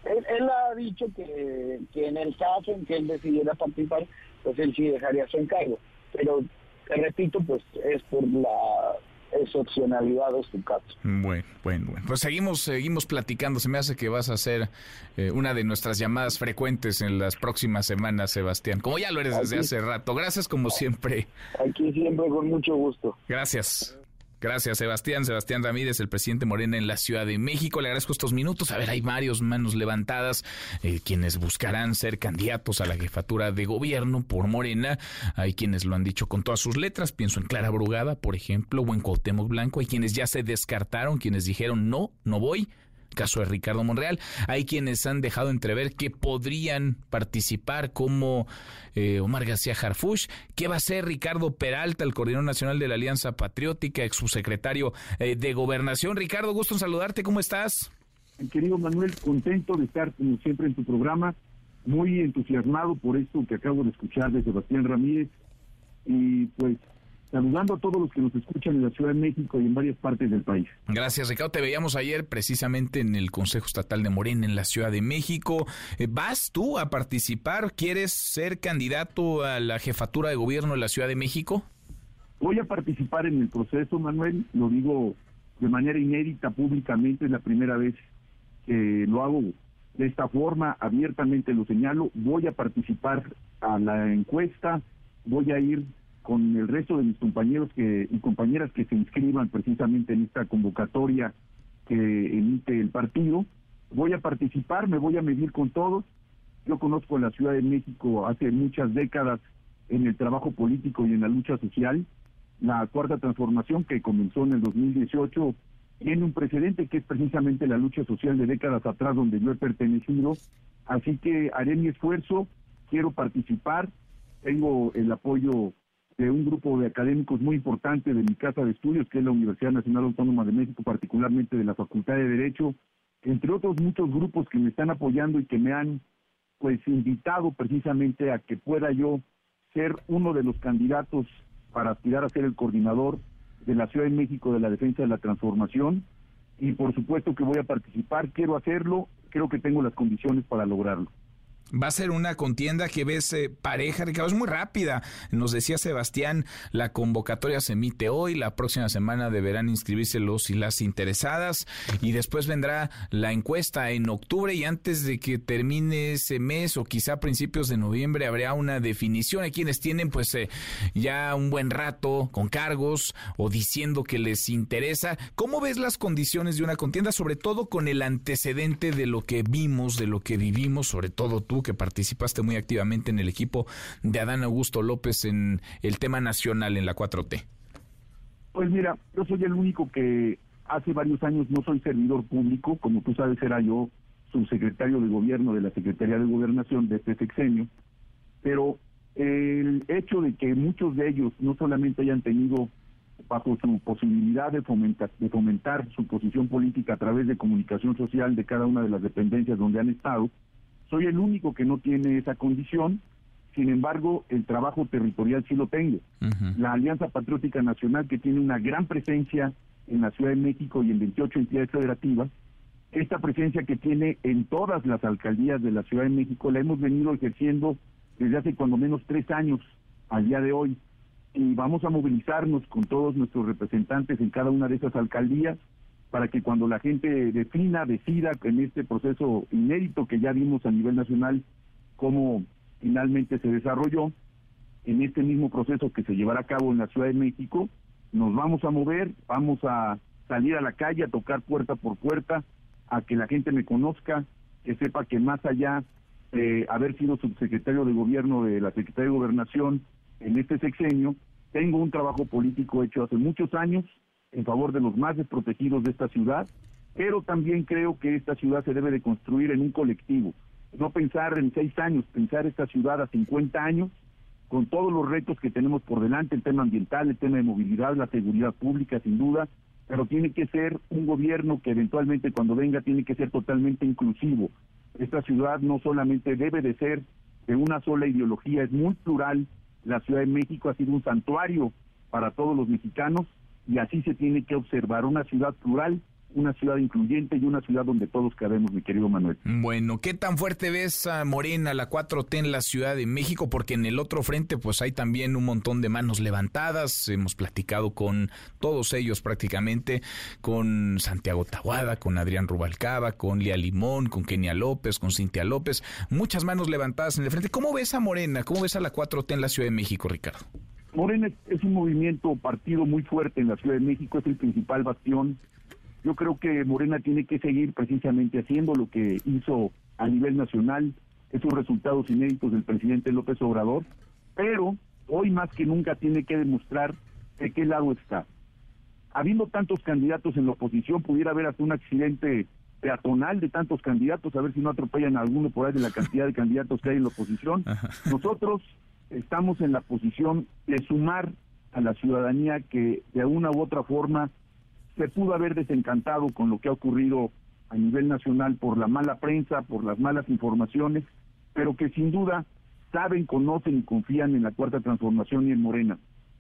Él, ha dicho que, que en el caso en que él decidiera participar, pues él sí dejaría su encargo. Pero, te repito, pues es por la excepcionalidad de su caso. Bueno, bueno, bueno. Pues seguimos, seguimos platicando. Se me hace que vas a ser eh, una de nuestras llamadas frecuentes en las próximas semanas, Sebastián. Como ya lo eres desde hace rato. Gracias como siempre. Aquí siempre con mucho gusto. Gracias. Gracias, Sebastián. Sebastián Ramírez, el presidente Morena en la Ciudad de México. Le agradezco estos minutos. A ver, hay varios manos levantadas, eh, quienes buscarán ser candidatos a la jefatura de gobierno por Morena. Hay quienes lo han dicho con todas sus letras. Pienso en Clara Brugada, por ejemplo, o en Cuauhtémoc Blanco. Hay quienes ya se descartaron, quienes dijeron no, no voy caso de Ricardo Monreal. Hay quienes han dejado entrever que podrían participar como eh, Omar García Harfush. ¿Qué va a hacer Ricardo Peralta, el coordinador nacional de la Alianza Patriótica, ex subsecretario eh, de Gobernación? Ricardo, gusto en saludarte. ¿Cómo estás? Querido Manuel, contento de estar como siempre en tu programa. Muy entusiasmado por esto que acabo de escuchar de Sebastián Ramírez. Y pues saludando a todos los que nos escuchan en la Ciudad de México y en varias partes del país. Gracias, Ricardo. Te veíamos ayer precisamente en el Consejo Estatal de Morena en la Ciudad de México. Eh, ¿Vas tú a participar? ¿Quieres ser candidato a la jefatura de gobierno de la Ciudad de México? Voy a participar en el proceso, Manuel. Lo digo de manera inédita públicamente. Es la primera vez que lo hago de esta forma. Abiertamente lo señalo. Voy a participar a la encuesta. Voy a ir con el resto de mis compañeros que, y compañeras que se inscriban precisamente en esta convocatoria que emite el partido. Voy a participar, me voy a medir con todos. Yo conozco la Ciudad de México hace muchas décadas en el trabajo político y en la lucha social. La cuarta transformación que comenzó en el 2018 tiene un precedente que es precisamente la lucha social de décadas atrás donde yo he pertenecido. Así que haré mi esfuerzo, quiero participar, tengo el apoyo de un grupo de académicos muy importante de mi casa de estudios, que es la Universidad Nacional Autónoma de México, particularmente de la Facultad de Derecho, entre otros muchos grupos que me están apoyando y que me han pues invitado precisamente a que pueda yo ser uno de los candidatos para aspirar a ser el coordinador de la Ciudad de México de la defensa de la transformación. Y por supuesto que voy a participar, quiero hacerlo, creo que tengo las condiciones para lograrlo. Va a ser una contienda que ves eh, pareja, Ricardo, es muy rápida. Nos decía Sebastián, la convocatoria se emite hoy, la próxima semana deberán inscribirse los y las interesadas y después vendrá la encuesta en octubre y antes de que termine ese mes o quizá principios de noviembre habrá una definición. Hay quienes tienen pues eh, ya un buen rato con cargos o diciendo que les interesa. ¿Cómo ves las condiciones de una contienda, sobre todo con el antecedente de lo que vimos, de lo que vivimos, sobre todo tú? Que participaste muy activamente en el equipo de Adán Augusto López en el tema nacional en la 4T. Pues mira, yo soy el único que hace varios años no soy servidor público, como tú sabes era yo subsecretario de gobierno de la Secretaría de Gobernación de este sexenio, pero el hecho de que muchos de ellos no solamente hayan tenido bajo su posibilidad de fomentar, de fomentar su posición política a través de comunicación social de cada una de las dependencias donde han estado, soy el único que no tiene esa condición, sin embargo, el trabajo territorial sí lo tengo. La Alianza Patriótica Nacional, que tiene una gran presencia en la Ciudad de México y en 28 entidades federativas, esta presencia que tiene en todas las alcaldías de la Ciudad de México la hemos venido ejerciendo desde hace cuando menos tres años al día de hoy. Y vamos a movilizarnos con todos nuestros representantes en cada una de esas alcaldías para que cuando la gente defina, decida en este proceso inédito que ya vimos a nivel nacional cómo finalmente se desarrolló, en este mismo proceso que se llevará a cabo en la Ciudad de México, nos vamos a mover, vamos a salir a la calle, a tocar puerta por puerta, a que la gente me conozca, que sepa que más allá de haber sido subsecretario de gobierno de la Secretaría de Gobernación en este sexenio, tengo un trabajo político hecho hace muchos años en favor de los más desprotegidos de esta ciudad, pero también creo que esta ciudad se debe de construir en un colectivo, no pensar en seis años, pensar esta ciudad a 50 años, con todos los retos que tenemos por delante, el tema ambiental, el tema de movilidad, la seguridad pública, sin duda, pero tiene que ser un gobierno que eventualmente cuando venga tiene que ser totalmente inclusivo. Esta ciudad no solamente debe de ser de una sola ideología, es muy plural. La Ciudad de México ha sido un santuario para todos los mexicanos y así se tiene que observar una ciudad plural una ciudad incluyente y una ciudad donde todos cabemos, mi querido Manuel. Bueno, ¿qué tan fuerte ves a Morena, la 4T en la Ciudad de México? Porque en el otro frente pues hay también un montón de manos levantadas. Hemos platicado con todos ellos prácticamente, con Santiago Tahuada, con Adrián Rubalcaba, con Lía Limón, con Kenia López, con Cintia López. Muchas manos levantadas en el frente. ¿Cómo ves a Morena? ¿Cómo ves a la 4T en la Ciudad de México, Ricardo? Morena es un movimiento partido muy fuerte en la Ciudad de México, es el principal bastión yo creo que Morena tiene que seguir precisamente haciendo lo que hizo a nivel nacional, esos resultados inéditos del presidente López Obrador, pero hoy más que nunca tiene que demostrar de qué lado está. Habiendo tantos candidatos en la oposición, pudiera haber hasta un accidente peatonal de tantos candidatos, a ver si no atropellan a alguno por ahí de la cantidad de candidatos que hay en la oposición. Nosotros estamos en la posición de sumar a la ciudadanía que de una u otra forma se pudo haber desencantado con lo que ha ocurrido a nivel nacional por la mala prensa, por las malas informaciones, pero que sin duda saben, conocen y confían en la cuarta transformación y en Morena.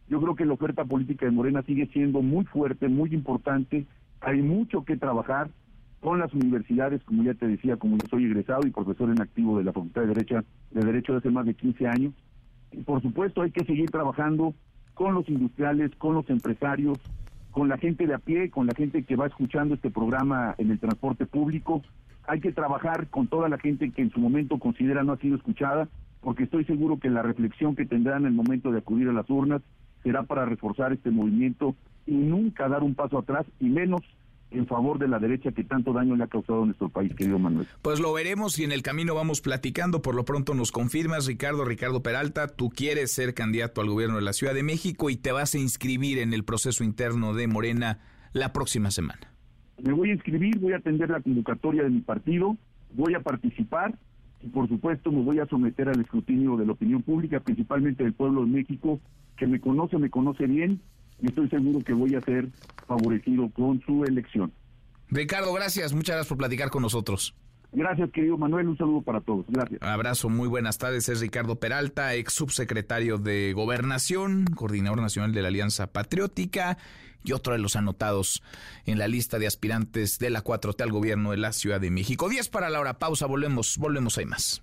Yo creo que la oferta política de Morena sigue siendo muy fuerte, muy importante. Hay mucho que trabajar con las universidades, como ya te decía, como yo soy egresado y profesor en activo de la Facultad de Derecho, de Derecho de hace más de 15 años. Por supuesto hay que seguir trabajando con los industriales, con los empresarios, con la gente de a pie, con la gente que va escuchando este programa en el transporte público. Hay que trabajar con toda la gente que en su momento considera no ha sido escuchada, porque estoy seguro que la reflexión que tendrán en el momento de acudir a las urnas será para reforzar este movimiento y nunca dar un paso atrás, y menos en favor de la derecha que tanto daño le ha causado a nuestro país, querido Manuel. Pues lo veremos y en el camino vamos platicando. Por lo pronto nos confirmas, Ricardo, Ricardo Peralta, tú quieres ser candidato al gobierno de la Ciudad de México y te vas a inscribir en el proceso interno de Morena la próxima semana. Me voy a inscribir, voy a atender la convocatoria de mi partido, voy a participar y por supuesto me voy a someter al escrutinio de la opinión pública, principalmente del pueblo de México, que me conoce, me conoce bien y estoy seguro que voy a ser favorecido con su elección. Ricardo, gracias, muchas gracias por platicar con nosotros. Gracias, querido Manuel. Un saludo para todos. Gracias. Abrazo, muy buenas tardes. Es Ricardo Peralta, ex subsecretario de Gobernación, coordinador nacional de la Alianza Patriótica y otro de los anotados en la lista de aspirantes de la 4T al gobierno de la Ciudad de México. 10 para la hora. Pausa, volvemos, volvemos, hay más.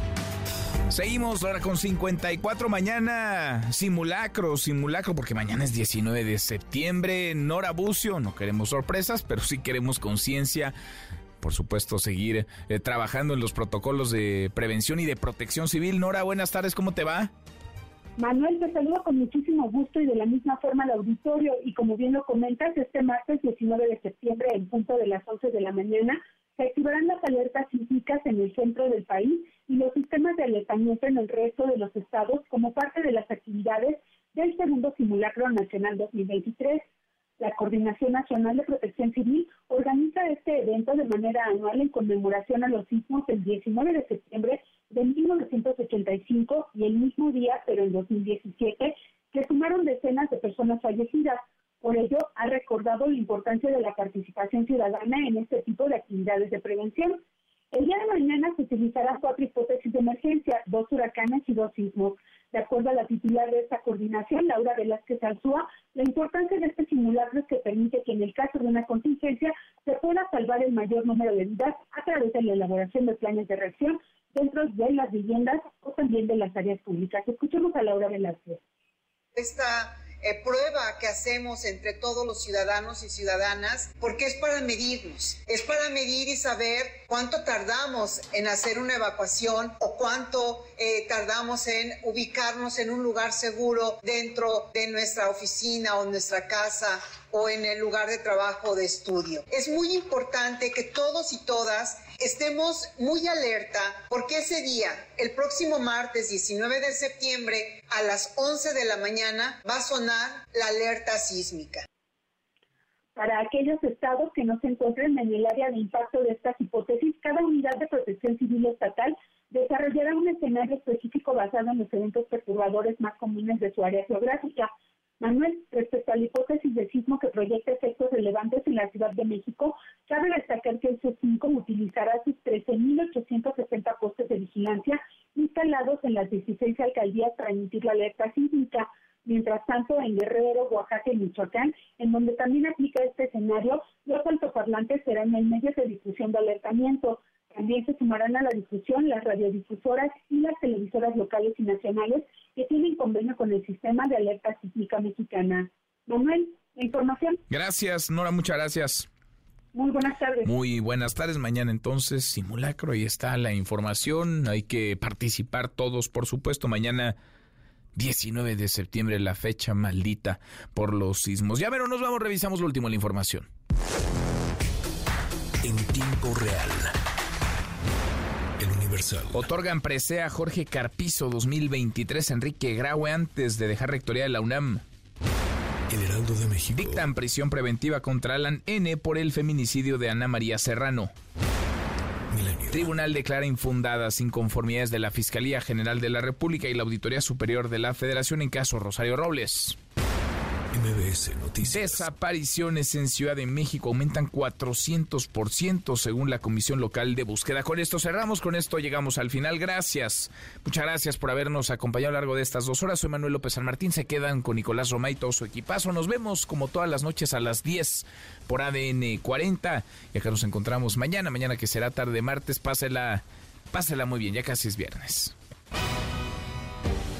Seguimos ahora con 54 mañana. Simulacro, simulacro, porque mañana es 19 de septiembre. Nora Bucio, no queremos sorpresas, pero sí queremos conciencia. Por supuesto, seguir eh, trabajando en los protocolos de prevención y de protección civil. Nora, buenas tardes, ¿cómo te va? Manuel, te saludo con muchísimo gusto y de la misma forma al auditorio. Y como bien lo comentas, este martes 19 de septiembre, en punto de las 11 de la mañana, se activarán las alertas sísmicas en el centro del país y los sistemas de alertamiento en el resto de los estados como parte de las actividades del segundo simulacro nacional 2023. La Coordinación Nacional de Protección Civil organiza este evento de manera anual en conmemoración a los sismos el 19 de septiembre de 1985 y el mismo día, pero en 2017, que sumaron decenas de personas fallecidas. Por ello, ha recordado la importancia de la participación ciudadana en este tipo de actividades de prevención. El día de mañana se utilizarán cuatro hipótesis de emergencia, dos huracanes y dos sismos. De acuerdo a la titular de esta coordinación, Laura Velázquez Alzúa, la importancia de este simulacro es que permite que en el caso de una contingencia se pueda salvar el mayor número de vidas a través de la elaboración de planes de reacción dentro de las viviendas o también de las áreas públicas. Escuchemos a Laura Velázquez. Esta eh, prueba que hacemos entre todos los ciudadanos y ciudadanas, porque es para medirnos, es para medir y saber cuánto tardamos en hacer una evacuación o cuánto eh, tardamos en ubicarnos en un lugar seguro dentro de nuestra oficina o nuestra casa o en el lugar de trabajo o de estudio. Es muy importante que todos y todas estemos muy alerta porque ese día, el próximo martes 19 de septiembre a las 11 de la mañana, va a sonar la alerta sísmica. Para aquellos estados que no se encuentren en el área de impacto de estas hipótesis, cada unidad de protección civil estatal desarrollará un escenario específico basado en los eventos perturbadores más comunes de su área geográfica Manuel, respecto a la hipótesis de sismo que proyecta efectos relevantes en la Ciudad de México, cabe destacar que el C5 utilizará sus 13.860 postes de vigilancia instalados en las 16 alcaldías para emitir la alerta sísmica. Mientras tanto, en Guerrero, Oaxaca y Michoacán, en donde también aplica este escenario, los altoparlantes serán el medio de difusión de alertamiento. También se sumarán a la difusión las radiodifusoras y las televisoras locales y nacionales que tienen convenio con el sistema de alerta sísmica mexicana. Manuel, la información. Gracias, Nora, muchas gracias. Muy buenas tardes. Muy buenas tardes. Mañana entonces, simulacro, ahí está la información. Hay que participar todos, por supuesto. Mañana 19 de septiembre, la fecha maldita por los sismos. Ya pero nos vamos, revisamos lo último, la información. En tiempo real. Universal. Otorgan presea a Jorge Carpizo 2023 Enrique Graue antes de dejar rectoría de la UNAM. El Heraldo de México. Dictan prisión preventiva contra Alan N por el feminicidio de Ana María Serrano. Tribunal declara infundadas inconformidades de la Fiscalía General de la República y la Auditoría Superior de la Federación en caso Rosario Robles. MBS Noticias. Desapariciones en Ciudad de México aumentan 400% según la Comisión Local de Búsqueda. Con esto cerramos, con esto llegamos al final. Gracias. Muchas gracias por habernos acompañado a lo largo de estas dos horas. Soy Manuel López San Martín. Se quedan con Nicolás Romay y todo su equipazo. Nos vemos como todas las noches a las 10 por ADN 40. Y acá nos encontramos mañana, mañana que será tarde martes. Pásela, pásela muy bien, ya casi es viernes.